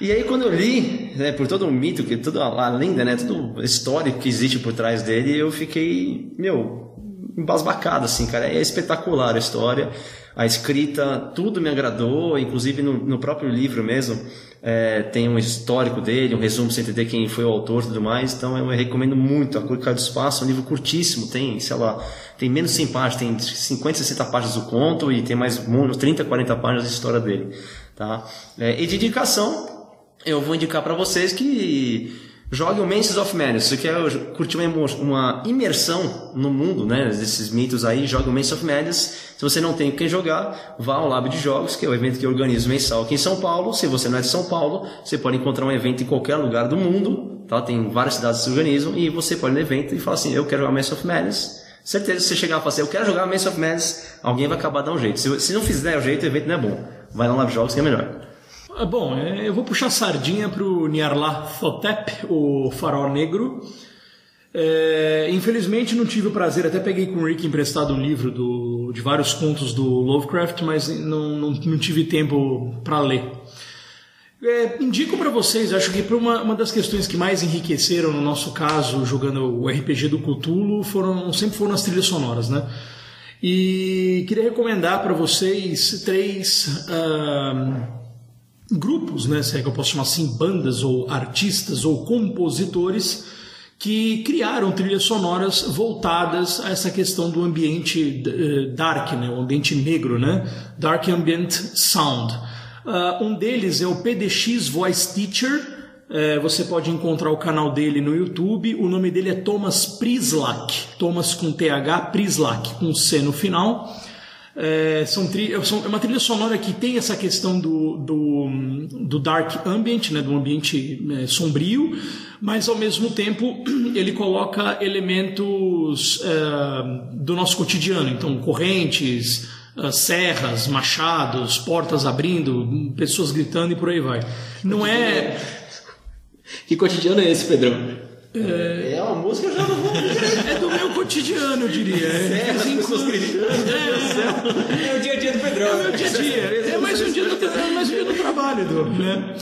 E aí quando eu li, né, por todo o mito, que toda a lenda, né, todo histórico que existe por trás dele, eu fiquei, meu, embasbacado, assim, cara. É espetacular a história, a escrita, tudo me agradou, inclusive no, no próprio livro mesmo, é, tem um histórico dele, um resumo pra você entender quem foi o autor e tudo mais, então eu recomendo muito. A Cor do Espaço é um livro curtíssimo, tem, sei lá, tem menos de 100 páginas, tem 50, 60 páginas do conto e tem mais uns 30, 40 páginas de história dele, tá? É, e de indicação, eu vou indicar para vocês que joguem o Mansions of Madness. Se você quer curtir uma, uma imersão no mundo, né, desses mitos aí, jogue o Mansions of Madness. Se você não tem quem jogar, vá ao Lab de Jogos, que é o evento que eu organizo mensal aqui em São Paulo. Se você não é de São Paulo, você pode encontrar um evento em qualquer lugar do mundo, tá? Tem várias cidades que se organizam e você pode ir no evento e falar assim, eu quero jogar Mansions of Madness. Certeza que você chegar e falar assim, eu quero jogar Mansions of Madness, alguém vai acabar dando um jeito. Se, se não fizer o jeito, o evento não é bom. Vai no Lab de Jogos que é melhor. Ah, Bom, é, eu vou puxar sardinha pro Nyarlathotep, o farol negro. É, infelizmente não tive o prazer, até peguei com o Rick emprestado um livro do, de vários contos do Lovecraft, mas não, não, não tive tempo para ler. É, indico para vocês, acho que uma, uma das questões que mais enriqueceram no nosso caso, jogando o RPG do Cthulhu, foram, sempre foram as trilhas sonoras, né? E queria recomendar para vocês três ah, grupos, né, se é que eu posso chamar assim, bandas ou artistas ou compositores que criaram trilhas sonoras voltadas a essa questão do ambiente eh, dark, né, o ambiente negro, né, dark ambient sound. Uh, um deles é o PDX Voice Teacher. É, você pode encontrar o canal dele no YouTube. O nome dele é Thomas Prislak. Thomas com TH, Prislak com C no final. É, são, são, é uma trilha sonora que tem essa questão do, do, do dark ambient, né, do ambiente é, sombrio, mas ao mesmo tempo ele coloca elementos é, do nosso cotidiano, então correntes, ah, serras, machados, portas abrindo, pessoas gritando e por aí vai. Não é. Que cotidiano é esse, Pedrão? É, é uma música já não vou É do meu cotidiano, eu diria. É, as pessoas gritando. É, É o dia a dia do Pedrão. é o meu dia a dia. É mais um dia do, é mais um dia do trabalho, Edu, né?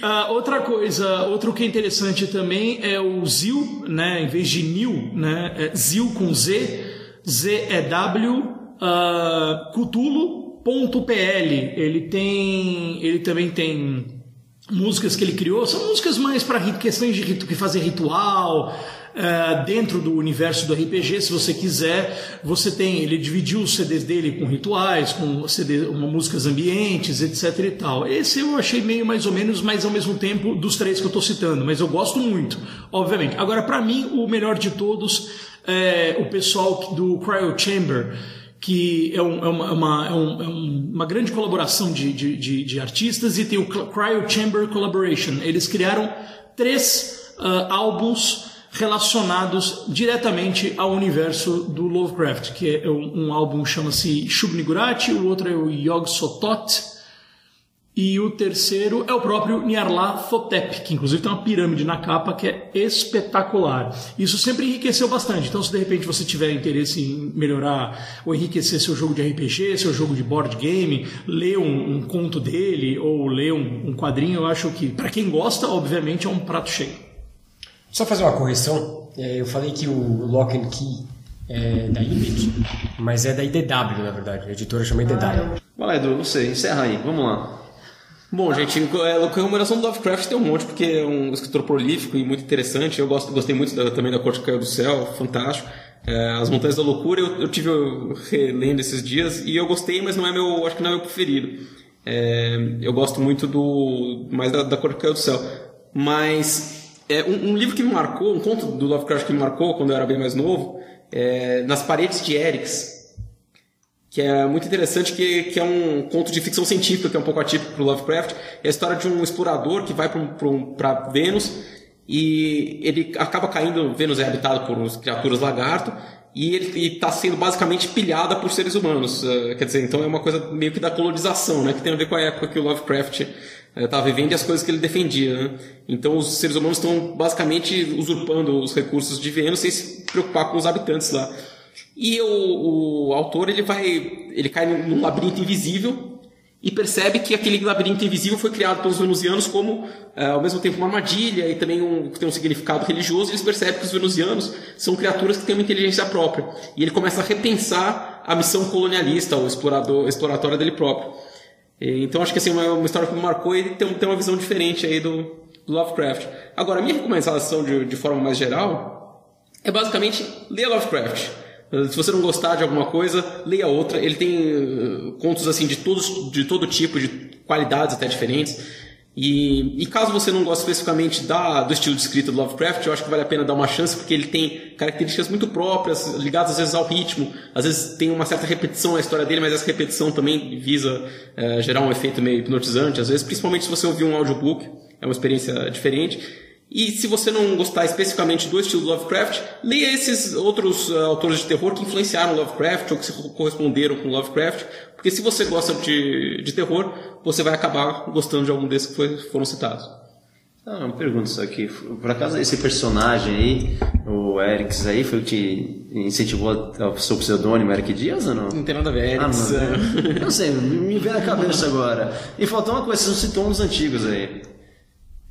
Ah, outra coisa, outro que é interessante também é o ZIL, né? Em vez de NIL, né? É ZIL com Z, Z-E-W, uh, Cthulhu.pl. Ele tem, ele também tem músicas que ele criou, são músicas mais para questões de que fazer ritual. Uh, dentro do universo do RPG, se você quiser, você tem. Ele dividiu os CDs dele com rituais, com CD, uma, músicas ambientes, etc e tal. Esse eu achei meio mais ou menos, mas ao mesmo tempo dos três que eu estou citando, mas eu gosto muito, obviamente. Agora, para mim, o melhor de todos é o pessoal do Cryo Chamber que é, um, é, uma, uma, é, um, é, uma, grande colaboração de, de, de, de, artistas, e tem o Cryo Chamber Collaboration. Eles criaram três uh, álbuns relacionados diretamente ao universo do Lovecraft, que é um, um álbum chama-se Shub Nigurati, o outro é o Yog Sotot, e o terceiro é o próprio Nyarlathotep, que inclusive tem uma pirâmide na capa que é espetacular. Isso sempre enriqueceu bastante. Então, se de repente você tiver interesse em melhorar ou enriquecer seu jogo de RPG, seu jogo de board game, ler um, um conto dele ou ler um, um quadrinho, eu acho que, para quem gosta, obviamente é um prato cheio. Só fazer uma correção. É, eu falei que o Lock and Key é da Image, mas é da IDW, na verdade. A editora chama IDW. Vai lá, Edu, não sei, encerra aí, vamos lá. Bom, gente, a comemoração do Lovecraft tem um monte, porque é um escritor prolífico e muito interessante. Eu gosto, gostei muito da, também da Corte que Caiu do Céu, fantástico. É, As Montanhas da Loucura eu, eu tive relendo esses dias e eu gostei, mas não é meu, acho que não é meu preferido. É, eu gosto muito do mais da, da Corte que Caiu do Céu. Mas é, um, um, livro que me marcou, um conto do Lovecraft que me marcou quando eu era bem mais novo, é Nas Paredes de Erix, que é muito interessante, que, que é um conto de ficção científica, que é um pouco atípico para Lovecraft. É a história de um explorador que vai para Vênus e ele acaba caindo. Vênus é habitado por criaturas lagarto e ele está sendo basicamente pilhada por seres humanos. Uh, quer dizer, então é uma coisa meio que da colonização, né? Que tem a ver com a época que o Lovecraft estava uh, vivendo e as coisas que ele defendia. Né? Então os seres humanos estão basicamente usurpando os recursos de Vênus sem se preocupar com os habitantes lá. E o, o autor ele vai, ele cai num labirinto invisível e percebe que aquele labirinto invisível foi criado pelos venusianos como é, ao mesmo tempo uma armadilha e também um, tem um significado religioso. Eles percebem que os venusianos são criaturas que têm uma inteligência própria. E ele começa a repensar a missão colonialista ou explorador, exploratória dele próprio. Então acho que assim, uma, uma história que me marcou e tem, tem uma visão diferente aí do, do Lovecraft. Agora, minha recomendação de, de forma mais geral é basicamente ler Lovecraft se você não gostar de alguma coisa, leia outra. Ele tem uh, contos assim de todos, de todo tipo, de qualidades até diferentes. E, e, caso você não goste especificamente da, do estilo de escrita do Lovecraft, eu acho que vale a pena dar uma chance, porque ele tem características muito próprias, ligadas às vezes ao ritmo. Às vezes tem uma certa repetição na história dele, mas essa repetição também visa uh, gerar um efeito meio hipnotizante. Às vezes, principalmente se você ouvir um audiobook, é uma experiência diferente. E se você não gostar especificamente do estilo do Lovecraft, leia esses outros uh, autores de terror que influenciaram Lovecraft ou que se corresponderam com Lovecraft, porque se você gosta de, de terror, você vai acabar gostando de algum desses que foi, foram citados. Ah, uma pergunta só aqui. Por acaso esse personagem aí, o Erics aí, foi o que incentivou ao seu pseudônimo Eric Dias ou não? Não tem nada a ver, Ah, Erics. mano. Não sei, me veio na cabeça agora. E faltou uma coisa, você não citou uns antigos aí.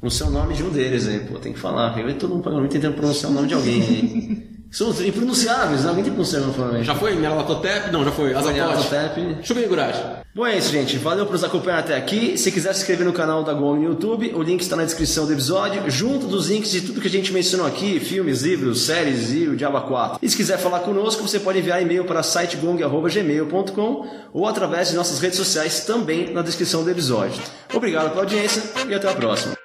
O seu nome de um deles aí, pô, tem que falar. Eu todo mundo pagando tentando pronunciar o nome de alguém aí. São impronunciáveis, alguém tem que pronunciar o nome. Já foi Nyarlathotep? Não, já foi. Nyarlathotep. Chuva Igurashi. Bom, é isso, gente. Valeu por nos acompanhar até aqui. Se quiser se inscrever no canal da Gong no YouTube, o link está na descrição do episódio, junto dos links de tudo que a gente mencionou aqui, filmes, livros, séries e o Diaba 4. E se quiser falar conosco, você pode enviar e-mail para sitegong.gmail.com ou através de nossas redes sociais também na descrição do episódio. Obrigado pela audiência e até a próxima.